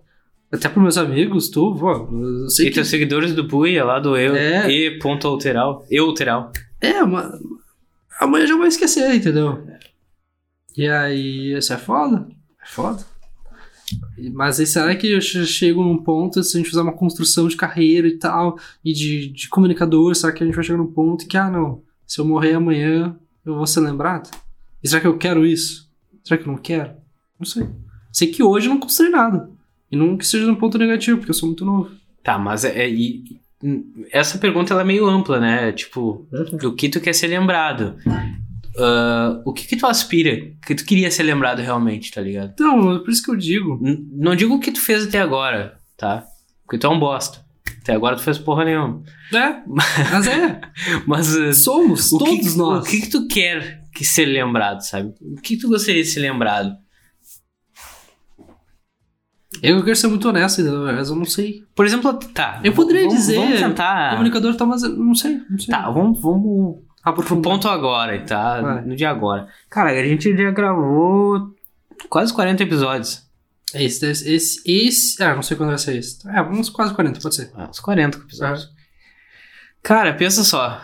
Até pros meus amigos, tu, pô, eu sei E que... teus seguidores do Buia lá do eu. É. E ponto alteral. Eu alteral. É, mas amanhã eu já vou esquecer, entendeu? E aí, isso é foda? É foda. Mas aí será que eu che- chego num ponto, se a gente fizer uma construção de carreira e tal, e de, de comunicador, será que a gente vai chegar num ponto que, ah, não, se eu morrer amanhã, eu vou ser lembrado? E será que eu quero isso? Será que eu não quero? Não sei. Sei que hoje eu não construí nada. E não que seja um ponto negativo, porque eu sou muito novo. Tá, mas é, é- e- essa pergunta ela é meio ampla, né? Tipo, do que tu quer ser lembrado? Ah, o que que tu aspira? O que tu queria ser lembrado realmente, tá ligado? Então, é por isso que eu digo. N- não digo o que tu fez até agora, tá? Porque tu é um bosta. Até agora tu fez porra nenhuma. É, mas é. Mas ah, Somos, o que, todos nós. o que que tu quer que ser lembrado, sabe? O que tu gostaria de ser lembrado? Eu quero ser muito honesto, mas eu não sei. Por exemplo, tá. Eu poderia vamos, dizer. Vamos tentar. Comunicador tá, mas não sei. Não sei. Tá, vamos, vamos pro Aprofundar. ponto agora, tá? Vai. No dia agora. Cara, a gente já gravou quase 40 episódios. Esse, esse, esse, esse. Ah, não sei quando vai ser esse. É, uns quase 40, pode ser. Ah, uns 40 episódios. Cara, pensa só.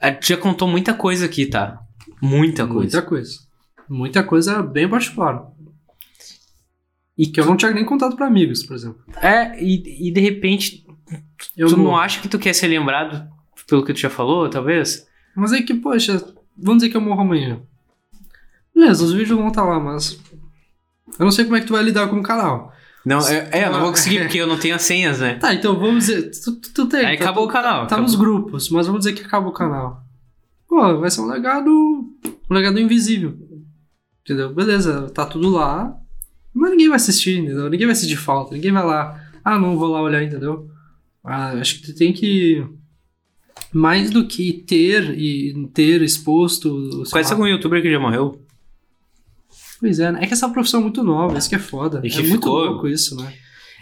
A gente já contou muita coisa aqui, tá? Muita coisa. Muita coisa. Muita coisa bem particular. E Que eu não tinha nem contado pra amigos, por exemplo. É, e, e de repente, Eu tu não acha que tu quer ser lembrado pelo que tu já falou, talvez? Mas é que, poxa, vamos dizer que eu morro amanhã. Beleza, os vídeos vão estar lá, mas. Eu não sei como é que tu vai lidar com o canal. Não, é, é, eu não vou conseguir porque eu não tenho as senhas, né? Tá, então vamos dizer. Tu, tu, tu tem. Aí tá- acabou o canal. Tá acabou. nos grupos, mas vamos dizer que acaba o canal. Pô, vai ser um legado. Um legado invisível. Entendeu? Beleza, tá tudo lá. Mas ninguém vai assistir, entendeu? Ninguém vai sentir falta, ninguém vai lá. Ah, não vou lá olhar, entendeu? Ah, acho que tu tem que. Mais do que ter e ter exposto. Conhece algum youtuber que já morreu? Pois é, né? É que essa profissão é muito nova, isso que é foda. E que é muito ficou- louco isso, né?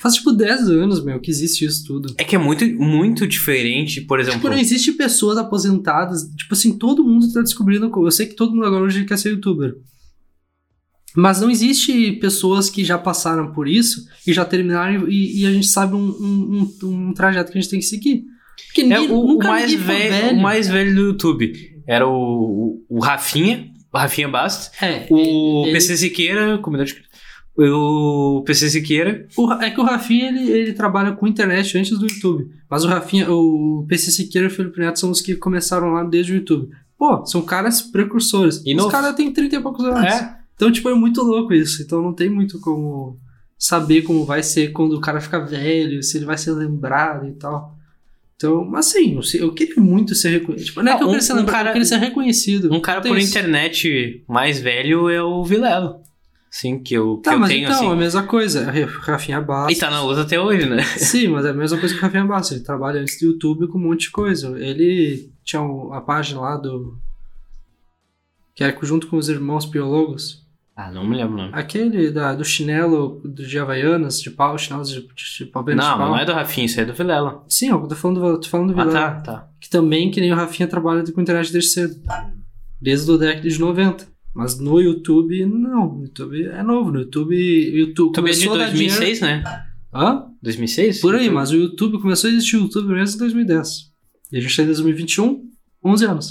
Faz tipo 10 anos, meu, que existe isso tudo. É que é muito, muito diferente, por exemplo. Tipo, não existe pessoas aposentadas. Tipo assim, todo mundo tá descobrindo. co- Eu sei que todo mundo agora hoje quer ser youtuber. Mas não existe pessoas que já passaram por isso e já terminaram e, e a gente sabe um, um, um- um trajeto que a gente tem que seguir. Porque É, ninguém, o, o mais foi velho, o mais velho do YouTube era o, o, o Rafinha, o Rafinha Bastos, É, o ele- PC Siqueira, comedor de... O PC Siqueira, o é que o Rafinha ele, ele trabalha com internet antes do YouTube. Mas o Rafinha, o PC Siqueira e o Felipe Neto são os que começaram lá desde o YouTube. Pô, são caras precursores. E os caras têm 30 e poucos anos. É. Então, tipo, é muito louco isso. Então não tem muito como saber como vai ser quando o cara ficar velho, se ele vai ser lembrado e tal. Então, mas assim, eu, eu queria muito ser reconhecido. Tipo, não é Ah, que eu um- queria ser um lembrado, cara- eu queria ser reconhecido. um cara por isso. internet mais velho é o Vilela. Sim, que eu, que Tá, eu mas tenho, então, assim. a mesma coisa. Rafinha Bastos. E tá na luta até hoje, né? Sim, mas é a mesma coisa que o Rafinha Bastos. Ele trabalha antes do YouTube com um monte de coisa. Ele tinha a página lá do. Que era junto com os irmãos biólogos. Ah, não me lembro o nome. Aquele da, do chinelo do- de Havaianas, de pau, chinelos de, de, de pau bem de Não, pau. mas não é do Rafinha, isso aí é do Vilela. Sim, eu tô falando do, tô falando do Ah, Vilela. tá, tá. Que também, que nem o Rafinha, trabalha com internet desde cedo. Desde o década de 90. Mas no YouTube, não. No YouTube é novo. No YouTube. YouTube Também é de começou a dar 2006, dinheiro- né? Hã? 2006? Por aí, YouTube? mas o YouTube começou a existir o YouTube mesmo em 2010. E a gente tá em 2021, 11 anos.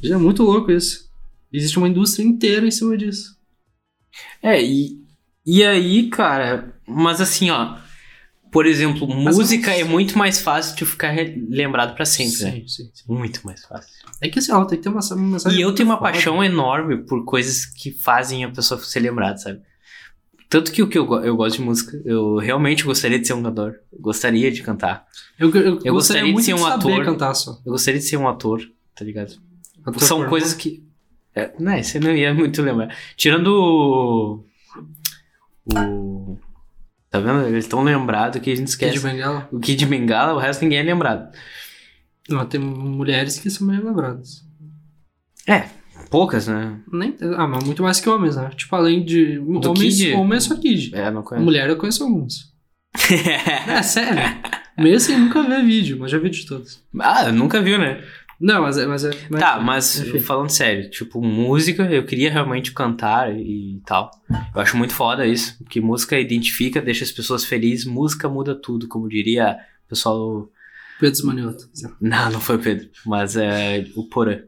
Já é muito louco isso. Existe uma indústria inteira em cima disso. É, e, e aí, cara, mas assim, ó. Por exemplo, Mas música vamos- é muito mais fácil de ficar lembrado pra sempre, né? sim, sim, sim. Muito mais fácil. É que assim, ela tem que ter uma, uma mensagem. E eu tenho uma foda. paixão enorme por coisas que fazem a pessoa ser lembrada, sabe? Tanto que o que eu, eu gosto de música, eu realmente gostaria de ser um cantor. Gostaria de cantar. Eu, eu, Eu gostaria de muito ser um ator. cantar só. Eu gostaria de ser um ator, tá ligado? Ator São coisas que. É, né, você não ia muito lembrar. Tirando o. o tá vendo? Eles estão lembrados que a gente Kid esquece. Bengala. O Kid Bengala, o resto ninguém é lembrado. Não, tem mulheres que são meio lembradas. Poucas, né? Nem, ah, mas muito mais que homens, né? Tipo, além de. homens, Kid? homens só Kid. É, não conheço. Mulher eu conheço alguns. É, sério. Mesmo sem nunca ver vídeo, mas já vi de todos. ah, nunca viu, né? Não, mas é. Mas é mas Tá, mas enfim. falando sério, tipo, música, eu queria realmente cantar e tal. Eu acho muito foda isso, porque música identifica, deixa as pessoas felizes, música muda tudo, como diria o pessoal. Pedro Esmanioto. Não, não foi o Pedro, mas é o Porã,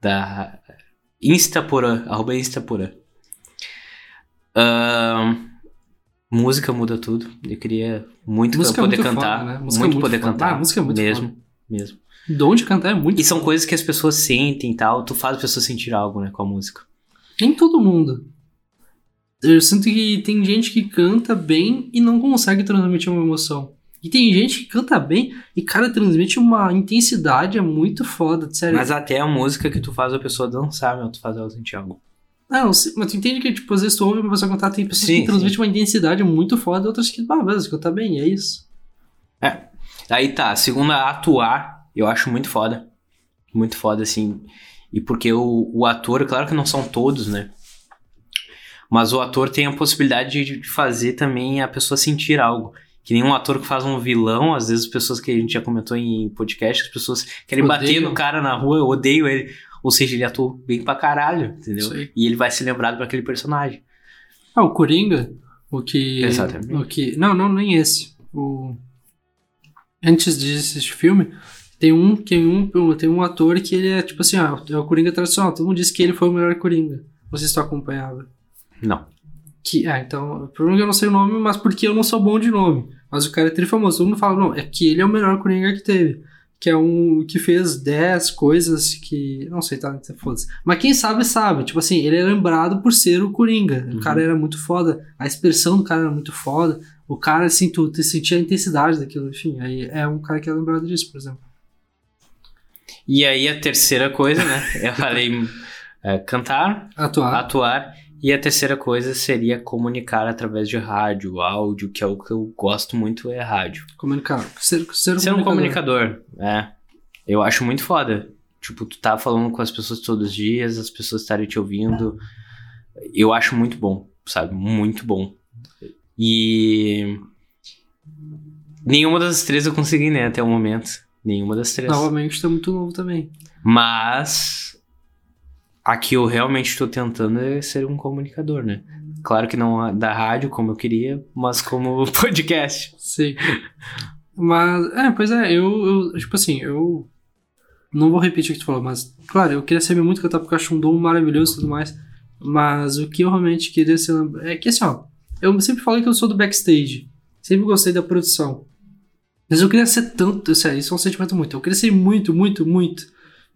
da Instaporã, arroba Instaporã. Ahn, música muda tudo, eu queria muito Música é poder muito cantar, foda, né? É muito muito poder foda. cantar, Ah, música é muito mesmo, mesmo. Dom de cantar é muito. E são coisas que as pessoas sentem e tal, tu faz as pessoas sentir algo, né, com a música. Nem todo mundo. Eu sinto que tem gente que canta bem e não consegue transmitir uma emoção. E tem gente que canta bem e, cara, transmite uma intensidade é muito foda, sério. Mas até a música que tu faz a pessoa dançar, meu, tu faz ela sentir algo. Ah, não, mas tu entende que, tipo, às vezes tu ouve uma pessoa cantar, tem pessoas Sim, que transmitem uma intensidade muito foda, outras que, ah, beleza, canta bem, é isso. Aí tá, a segunda, atuar, eu acho muito foda. Muito foda, assim. E porque o, o ator, claro que não são todos, né? Mas o ator tem a possibilidade de de fazer também a pessoa sentir algo. Que nem um ator que faz um vilão, às vezes as pessoas que a gente já comentou em podcast, as pessoas querem bater Odeiam. no cara na rua, eu odeio ele. Ou seja, ele atua bem pra caralho, entendeu? E ele vai ser lembrado pra aquele personagem. Ah, o Coringa, o que... Exatamente. O que... Não, não, nem esse. O... Antes desse filme, tem um, tem um, tem um ator que ele é, tipo assim, ah, é o Coringa tradicional. Todo mundo diz que ele foi o melhor Coringa. Sei se acompanhava. Não. Que, ah, então, o problema é que eu não sei o nome, mas porque eu não sou bom de nome. Mas o cara é tri famoso. Todo mundo fala, não, é que ele é o melhor Coringa que teve. Que é um que fez 10 coisas que. Não sei, tá? Foda-se. Mas quem sabe, sabe. Tipo assim, ele é lembrado por ser o Coringa. O Uhum. cara era muito foda. A expressão do cara era muito foda. O cara, assim, tu, tu sentia a intensidade daquilo. Enfim, aí é um cara que é lembrado disso, por exemplo. E aí a terceira coisa, né? Eu falei é, cantar, Atuar. atuar. E a terceira coisa seria comunicar através de rádio, áudio, que é o que eu gosto muito, é rádio. Comunicar. Ser, ser um Ser um comunicador. comunicador, é. Eu acho muito foda. Tipo, tu tá falando com as pessoas todos os dias, as pessoas estarem te ouvindo. Eu acho muito bom, sabe? Muito bom. E. Nenhuma das três eu consegui, né, até o momento. Nenhuma das três. Novamente, tá muito novo também. Mas. A que eu realmente tô tentando é ser um comunicador, né? Claro que não da rádio, como eu queria, mas como podcast. Sim. Mas, é, pois é, eu, eu, tipo assim, eu não vou repetir o que tu falou, mas, claro, eu queria saber muito cantar porque eu acho um dom maravilhoso e tudo mais, mas o que eu realmente queria ser, é que assim, ó, eu sempre falei que eu sou do backstage, sempre gostei da produção, mas eu queria ser tanto, sério, isso é um sentimento muito, eu ser muito, muito, muito,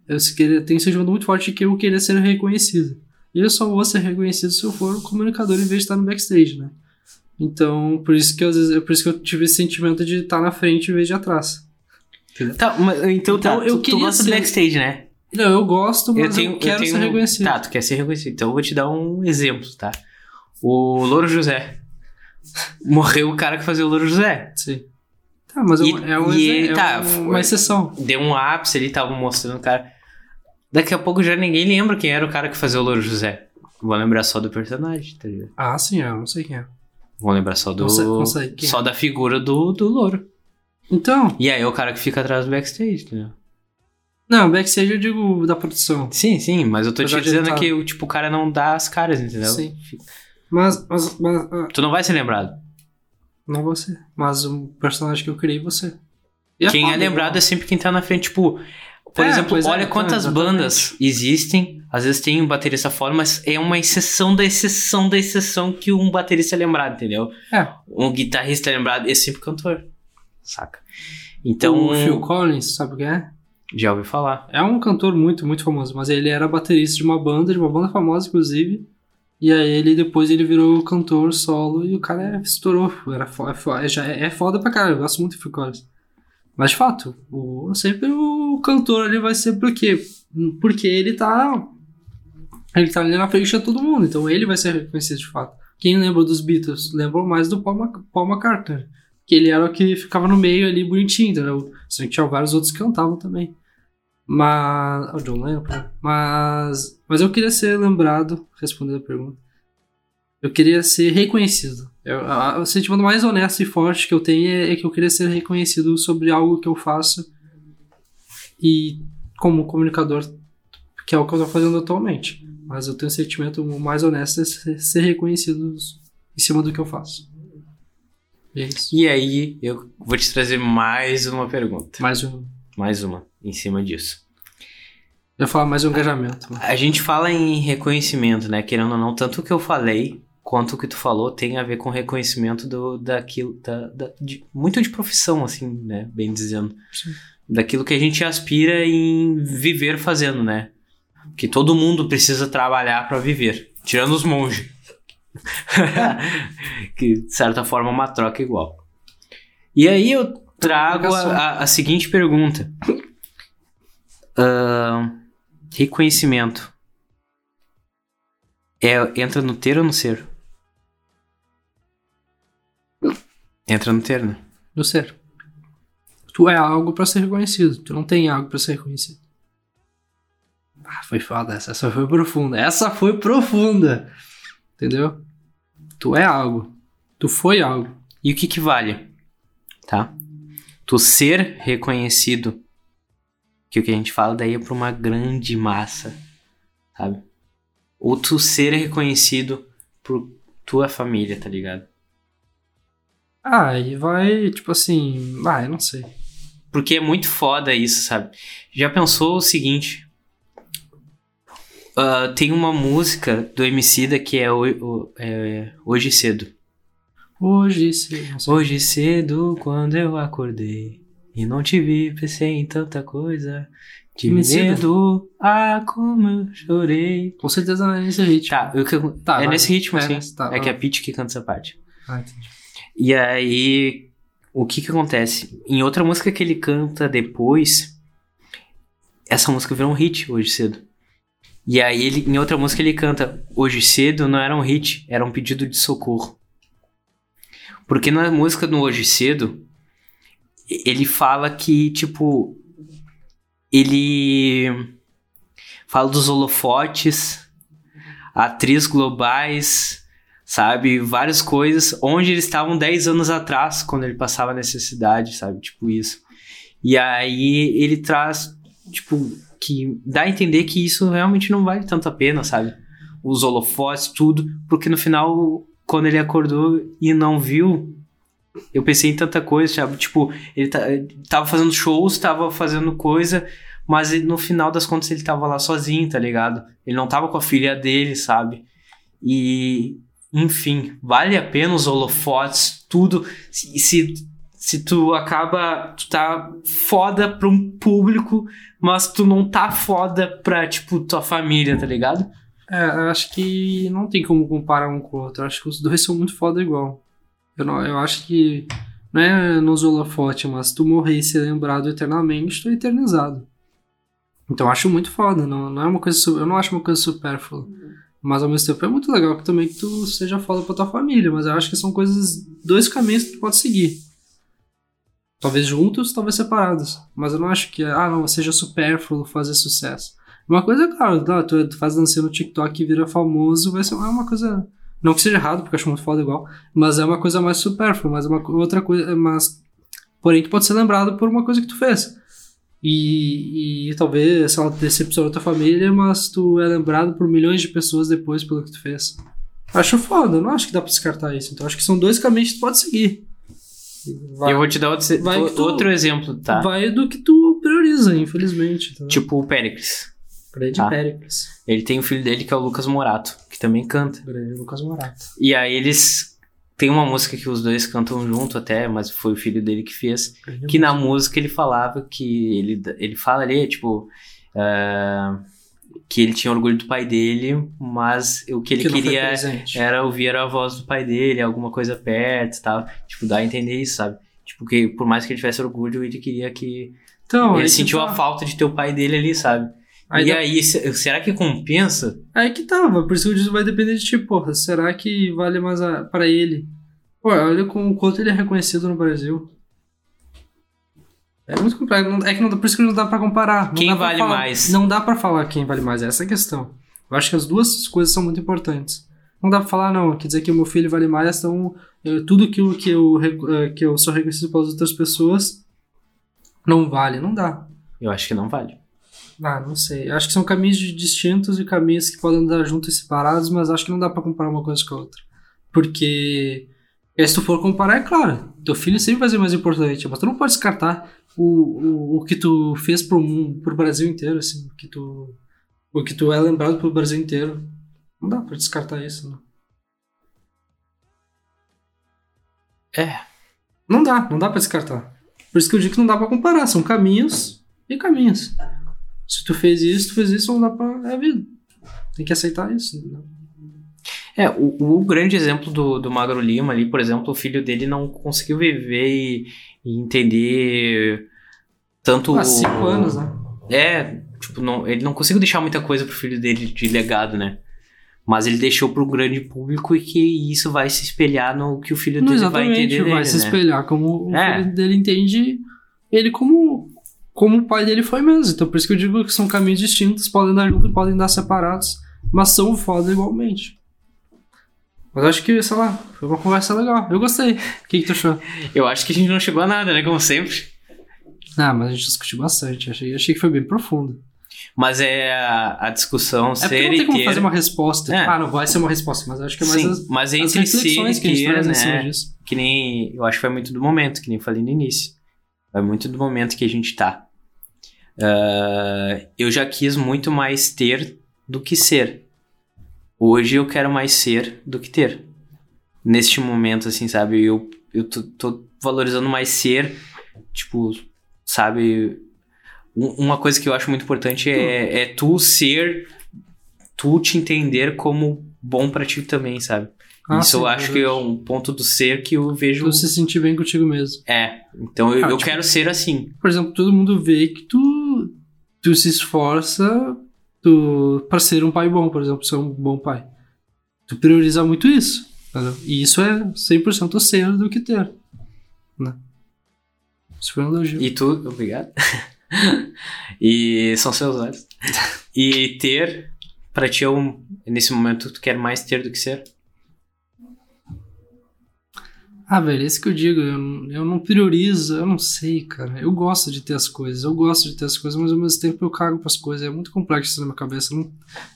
eu queria, tenho um sentimento muito forte que eu queria ser reconhecido, e eu só vou ser reconhecido se eu for um comunicador em vez de estar no backstage, né? Então, por isso que às vezes, por isso que eu tive esse sentimento de estar na frente em vez de atrás. Tá, mas, então, tá, Então, eu tu, tu queria gosta ser- do backstage, né? Não, eu gosto, mas eu, eu tenho, quero eu tenho, ser reconhecido. Tá, tu quer ser reconhecido. Então eu vou te dar um exemplo, tá? O Louro José. Morreu o cara que fazia o Louro José. Sim. Tá, mas é E- é, um, e ele é tá, um- uma exceção. Deu um ápice ali, tava mostrando o cara. Daqui a pouco já ninguém lembra quem era o cara que fazia o Louro José. Vou lembrar só do personagem, tá ligado? Ah, sim, eu não sei quem é. Vou lembrar só do. Não sei- não sei quem é. só da figura do, do Louro. Então, E aí é o cara que fica atrás do backstage, entendeu? não, backstage eu digo da produção. Sim, sim, mas eu tô te Apesar dizendo ele tá- que o tipo, o cara não dá as caras, entendeu? Sim. Mas, mas, mas ah, Tu não vai ser lembrado. Não você. Mas o personagem que eu criei, você. E Quem é lembrado é igual. sempre quem tá na frente. Tipo, por É, exemplo, é, olha então, quantas exatamente. bandas existem. Às vezes tem um baterista fora, mas é uma exceção da exceção da exceção que um baterista é lembrado, entendeu? É. Um guitarrista é lembrado, é sempre cantor. Saca? Então, O Phil Collins, sabe o que é? já ouvi falar. É um cantor muito, muito famoso, mas ele era baterista de uma banda, de uma banda famosa, inclusive. E aí ele depois ele virou cantor solo e o cara estourou. Era é é, já é, é foda pra caralho, eu gosto muito do Phil Collins. Mas de fato, o, sempre o cantor ali vai ser por quê? Porque ele tá. Ele tá ali na frente de todo mundo, então ele vai ser reconhecido de fato. Quem lembra dos Beatles? Lembra mais do Paul, Mac- Paul McCartney. Que ele era o que ficava no meio ali bonitinho, entendeu? Sendo que tinha vários outros que cantavam também. Mas. O John Lennon. Mas. Mas eu queria ser lembrado, respondendo a pergunta. Eu queria ser reconhecido. Eu- a- o sentimento mais honesto e forte que eu tenho é, é que eu queria ser reconhecido sobre algo que eu faço. E como comunicador, que é o que eu tô fazendo atualmente. Mas eu tenho um sentimento mais honesto é ser, ser reconhecido em cima do que eu faço. E é. E aí, eu vou te trazer mais uma pergunta. Mais um. Mais uma, em cima disso. Eu ia falar mais um engajamento. A gente fala em reconhecimento, né? Querendo ou não, tanto o que eu falei quanto o que tu falou tem a ver com reconhecimento do, daquilo, da, da- de- muito de profissão, assim, né? Bem dizendo. Sim. Daquilo que a gente aspira em viver fazendo, né? Que todo mundo precisa trabalhar para viver, tirando os monges. que, de certa forma, é uma troca igual. E aí eu trago a, a- a seguinte pergunta. Ahn, reconhecimento. É, entra no ter ou no ser? Entra no ter, né? No ser. Tu é algo pra ser reconhecido. Tu não tem algo pra ser reconhecido. Ah, foi foda essa. Essa foi profunda. Essa foi profunda. Entendeu? Tu é algo. Tu foi algo. E o que que vale? Tá? Tu ser reconhecido. Que o que a gente fala daí é pra uma grande massa. Sabe? Ou tu ser reconhecido por tua família, tá ligado? Ah, e vai, tipo assim. Ah, eu não sei. Porque é muito foda isso, sabe? Já pensou o seguinte? Ah, tem uma música do Emicida que é, o, o- é Hoje Cedo. Hoje sei. Hoje cedo, quando eu acordei e não te vi, pensei em tanta coisa. De Emicida? medo, ah, como eu chorei. Com certeza não é nesse ritmo. Tá, eu, Tá, é vai. nesse ritmo, É assim. nesse- tá, é que é a Pete que canta essa parte. Ah, entendi. E aí, o que que acontece? Em outra música que ele canta depois, essa música virou um hit hoje cedo. E aí, ele, em outra música, ele canta: Hoje cedo não era um hit, era um pedido de socorro. Porque na música do Hoje Cedo, ele fala que, tipo, ele fala dos holofotes, atriz globais, sabe? Várias coisas, onde eles estavam 10 anos atrás, quando ele passava necessidade, sabe? Tipo isso. E aí ele traz, tipo, que dá a entender que isso realmente não vale tanto a pena, sabe? Os holofotes, tudo, porque no final, quando ele acordou e não viu, eu pensei em tanta coisa, sabe? Tipo, ele, tá, ele tava fazendo shows, tava fazendo coisa, mas ele, no final das contas ele tava lá sozinho, tá ligado? Ele não tava com a filha dele, sabe? E, enfim, vale a pena os holofotes, tudo. Se, se, se tu acaba, tu tá foda pra um público, mas tu não tá foda pra, tipo, tua família, tá ligado? É, eu acho que não tem como comparar um com o outro. Eu acho que os dois são muito foda igual. Eu, não, eu acho que não é nos holofotes, mas tu morrer e ser lembrado eternamente, tu é eternizado. Então eu acho muito foda, não, não é uma coisa, eu não acho uma coisa supérflua. Mas ao mesmo tempo é muito legal que também que tu seja foda pra tua família, mas eu acho que são coisas, dois caminhos que tu pode seguir. Talvez juntos, talvez separados. Mas eu não acho que, ah, não, seja supérfluo fazer sucesso. Uma coisa é claro, tá, tu, tu faz dancinha no TikTok e vira famoso, vai ser é uma coisa. Não que seja errado, porque eu acho muito foda igual, mas é uma coisa mais supérflua, mas é uma outra coisa. Mas. Porém, tu pode ser lembrado por uma coisa que tu fez. E, e talvez, sei lá, decepcionou tua família, mas tu é lembrado por milhões de pessoas depois pelo que tu fez. Acho foda, não acho que dá pra descartar isso. Então acho que são dois caminhos que tu pode seguir. Vai, Eu vou te dar outro, tu- outro exemplo, tá? vai do que tu prioriza, infelizmente. Tá? Tipo o Péricles. Grande Ah. Péricles. Ele tem um filho dele que é o Lucas Morato, que também canta. Grande Lucas Morato. E aí eles. Tem uma música que os dois cantam junto até, mas foi o filho dele que fez. Grande Que na música ele falava que. Ele, ele fala ali, tipo. ah, que ele tinha orgulho do pai dele, mas o que ele que queria era ouvir a voz do pai dele, alguma coisa perto e tal. Tipo, dá a entender isso, sabe? Tipo, que por mais que ele tivesse orgulho, ele queria que. Então, ele sentiu tá. a falta de ter o pai dele ali, sabe? Aí, e dá- aí, se- será que compensa? aí que tava, por isso que eu disse, vai depender de ti, porra. Será que vale mais a, pra ele? Pô, olha com o quanto ele é reconhecido no Brasil. É muito complexo. É que não, por isso que não dá pra comparar. Não Quem vale falar- mais? Não dá pra falar quem vale mais, essa é a questão. Eu acho que as duas coisas são muito importantes. Não dá pra falar, não, quer dizer que o meu filho vale mais, então eh, tudo aquilo que eu, eh, que eu sou reconhecido pelas outras pessoas não vale. Não dá. Eu acho que não vale. Ah, não sei. Acho que são caminhos distintos e caminhos que podem andar juntos e separados, mas acho que não dá pra comparar uma coisa com a outra. Porque se tu for comparar, é claro, teu filho sempre vai ser mais importante, mas tu não pode descartar o, o, o que tu fez pro mundo, pro Brasil inteiro, assim, o que tu o que tu é lembrado pelo Brasil inteiro. Não dá pra descartar isso, não. É. Não dá, não dá pra descartar. Por isso que eu digo que não dá pra comparar, são caminhos e caminhos. Se tu fez isso, tu fez isso, não dá pra. É a vida. Tem que aceitar isso. entendeu? É, o, o grande exemplo do, do Magro Lima ali, por exemplo, o filho dele não conseguiu viver e, e entender tanto. Há cinco anos, né? É, tipo, não, ele não conseguiu deixar muita coisa pro filho dele de legado, né? Mas ele deixou pro grande público e que isso vai se espelhar no que o filho Não, dele vai exatamente, entender vai dele, se né? espelhar como o É. filho dele entende ele como, como o pai dele foi mesmo. Então por isso que eu digo que são caminhos distintos, podem dar junto e podem dar separados, mas são foda igualmente. Mas acho que, sei lá, foi uma conversa legal. Eu gostei. O que, que tu achou? Eu acho que a gente não chegou a nada, né? Como sempre. Ah, mas a gente discutiu bastante. Achei, achei que foi bem profundo. Mas é a, a discussão É ser não tem como ter. fazer uma resposta. É. Ah, não vai ser uma resposta, mas acho que é mais Sim, as, mas as entre e reflexões que a gente ter, traz em cima né? disso. Que nem. Eu acho que vai muito do momento, que nem falei no início. Vai muito do momento que a gente tá. Ah, eu já quis muito mais ter do que ser. Hoje eu quero mais ser do que ter. Neste momento, assim, sabe? Eu, eu tô, tô valorizando mais ser. Tipo, sabe? Um- Uma coisa que eu acho muito importante é, é tu ser. Tu te entender como bom pra ti também, sabe? Ah, Isso sim, eu acho que é verdade. um ponto do ser que eu vejo. Tu se sentir bem contigo mesmo. É. Então eu, Ah, eu tipo- quero ser assim. Por exemplo, todo mundo vê que tu, tu se esforça tu, pra ser um pai bom, por exemplo, ser um bom pai. Tu prioriza muito isso. Entendeu? E isso é 100% ser do que ter. Né? Isso foi um elogio. E tu, obrigado. e são seus olhos. E ter, pra ti, é um, nesse momento, tu quer mais ter do que ser? Ah, velho, é isso que eu digo. Eu, eu não priorizo, eu não sei, cara. Eu gosto de ter as coisas, eu gosto de ter as coisas, mas ao mesmo tempo eu cago pras coisas. É muito complexo isso na minha cabeça. Eu não,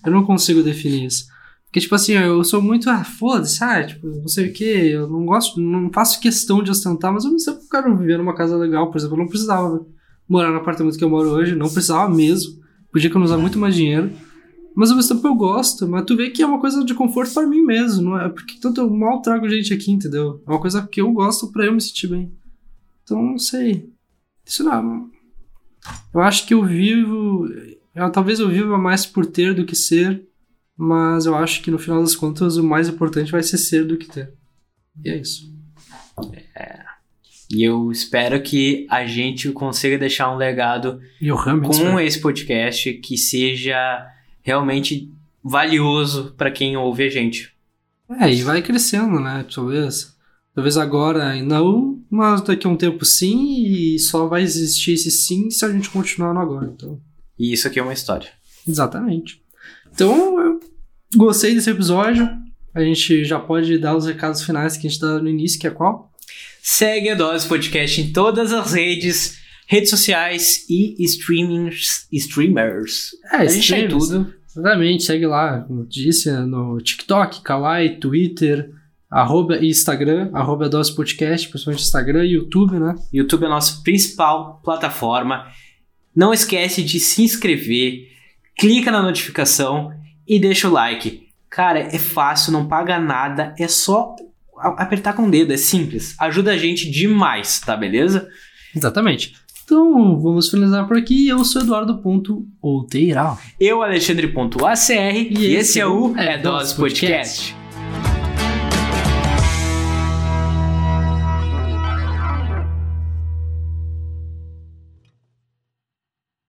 eu não consigo definir isso. Porque, tipo assim, eu sou muito, ah, foda-se, ah, tipo, não sei o que, eu não gosto, não faço questão de ostentar, mas eu não sei porque eu quero viver numa casa legal, por exemplo, eu não precisava morar no apartamento que eu moro hoje, não precisava mesmo, podia economizar muito mais dinheiro, mas ao mesmo tempo eu gosto, mas tu vê que é uma coisa de conforto pra mim mesmo, não é? Porque tanto eu mal trago gente aqui, entendeu? É uma coisa que eu gosto pra eu me sentir bem. Então, não sei. Isso não. Eu acho que eu vivo. Eu, talvez eu viva mais por ter do que ser, mas eu acho que no final das contas o mais importante vai ser ser do que ter. E é isso. E eu espero que a gente consiga deixar um legado E com espero. esse podcast que seja realmente valioso pra quem ouve a gente. É, e vai crescendo, né? Talvez. Talvez agora não, mas daqui a um tempo sim, e só vai existir esse sim se a gente continuar no agora. Então. E isso aqui é uma história. Exatamente. Então, eu gostei desse episódio. A gente já pode dar os recados finais que a gente dá no início, que é qual? Segue a Dose Podcast em todas as redes, redes sociais e streamers. streamers. É, a gente tudo. Exatamente, segue lá, como eu disse, no TikTok, Kawaii, Twitter, arroba e Instagram, arroba Dose Podcast, principalmente Instagram e YouTube, né? YouTube é a nossa principal plataforma. Não esquece de se inscrever, clica na notificação e deixa o like. Cara, é fácil, não paga nada, é só apertar com o dedo, é simples. Ajuda a gente demais, tá beleza? Exatamente. Então, vamos finalizar por aqui. Eu sou Eduardo.outeira. Eu, Alexandre.acr, e, esse é o É Dose Podcast.